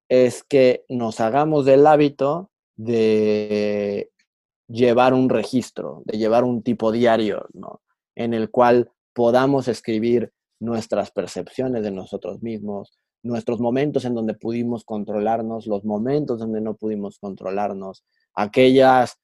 es que nos hagamos del hábito de llevar un registro, de llevar un tipo diario, ¿no? En el cual podamos escribir nuestras percepciones de nosotros mismos, nuestros momentos en donde pudimos controlarnos, los momentos donde no pudimos controlarnos, aquellas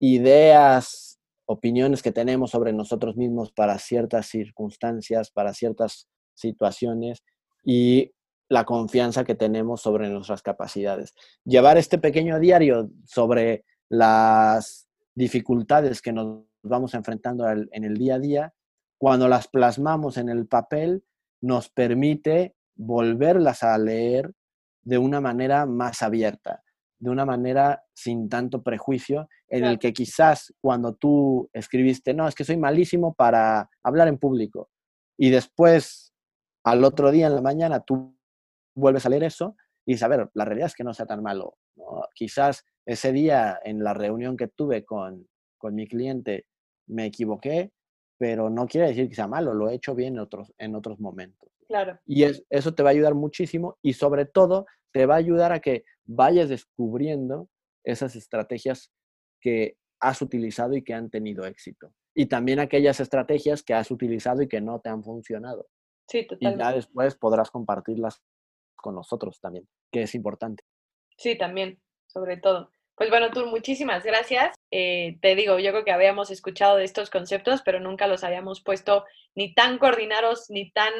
ideas, opiniones que tenemos sobre nosotros mismos para ciertas circunstancias, para ciertas situaciones y la confianza que tenemos sobre nuestras capacidades. Llevar este pequeño diario sobre las dificultades que nos vamos enfrentando en el día a día, cuando las plasmamos en el papel, nos permite volverlas a leer de una manera más abierta, de una manera sin tanto prejuicio, en el que quizás cuando tú escribiste, no, es que soy malísimo para hablar en público, y después al otro día en la mañana tú vuelves a leer eso y dices, a ver, la realidad es que no sea tan malo. ¿no? Quizás ese día en la reunión que tuve con, con mi cliente me equivoqué, pero no quiere decir que sea malo, lo he hecho bien en otros, en otros momentos. Claro. Y es- eso te va a ayudar muchísimo y sobre todo te va a ayudar a que vayas descubriendo esas estrategias que has utilizado y que han tenido éxito. Y también aquellas estrategias que has utilizado y que no te han funcionado. Sí, Y totalmente. ya después podrás compartirlas con nosotros también, que es importante. Sí, también, sobre todo. Pues bueno, tú, muchísimas gracias. Eh, te digo, yo creo que habíamos escuchado de estos conceptos, pero nunca los habíamos puesto ni tan coordinados ni tan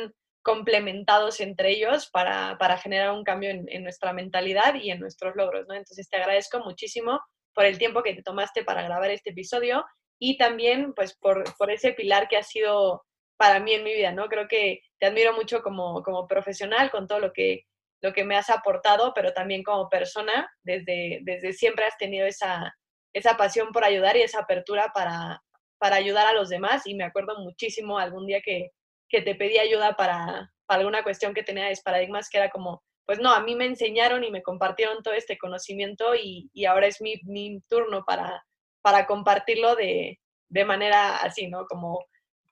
complementados entre ellos para, para generar un cambio en, en nuestra mentalidad y en nuestros logros, ¿no? Entonces te agradezco muchísimo por el tiempo que te tomaste para grabar este episodio y también pues por, por ese pilar que ha sido para mí en mi vida, ¿no? Creo que te admiro mucho como, como profesional con todo lo que, lo que me has aportado, pero también como persona, desde, desde siempre has tenido esa, esa pasión por ayudar y esa apertura para, para ayudar a los demás y me acuerdo muchísimo algún día que, que te pedí ayuda para, para alguna cuestión que tenía de paradigmas que era como, pues no, a mí me enseñaron y me compartieron todo este conocimiento y, y ahora es mi, mi turno para, para compartirlo de, de manera así, ¿no? Como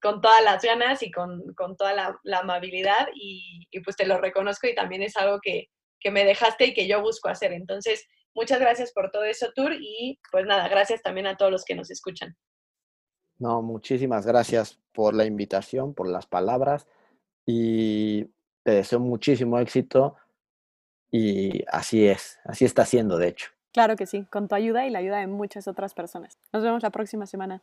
con todas las ganas y con, con toda la, la amabilidad y, y, pues te lo reconozco y también es algo que, que me dejaste y que yo busco hacer. Entonces, muchas gracias por todo eso, Tour, y pues nada, gracias también a todos los que nos escuchan. No, muchísimas gracias por la invitación, por las palabras y te deseo muchísimo éxito y así es, así está siendo de hecho. Claro que sí, con tu ayuda y la ayuda de muchas otras personas. Nos vemos la próxima semana.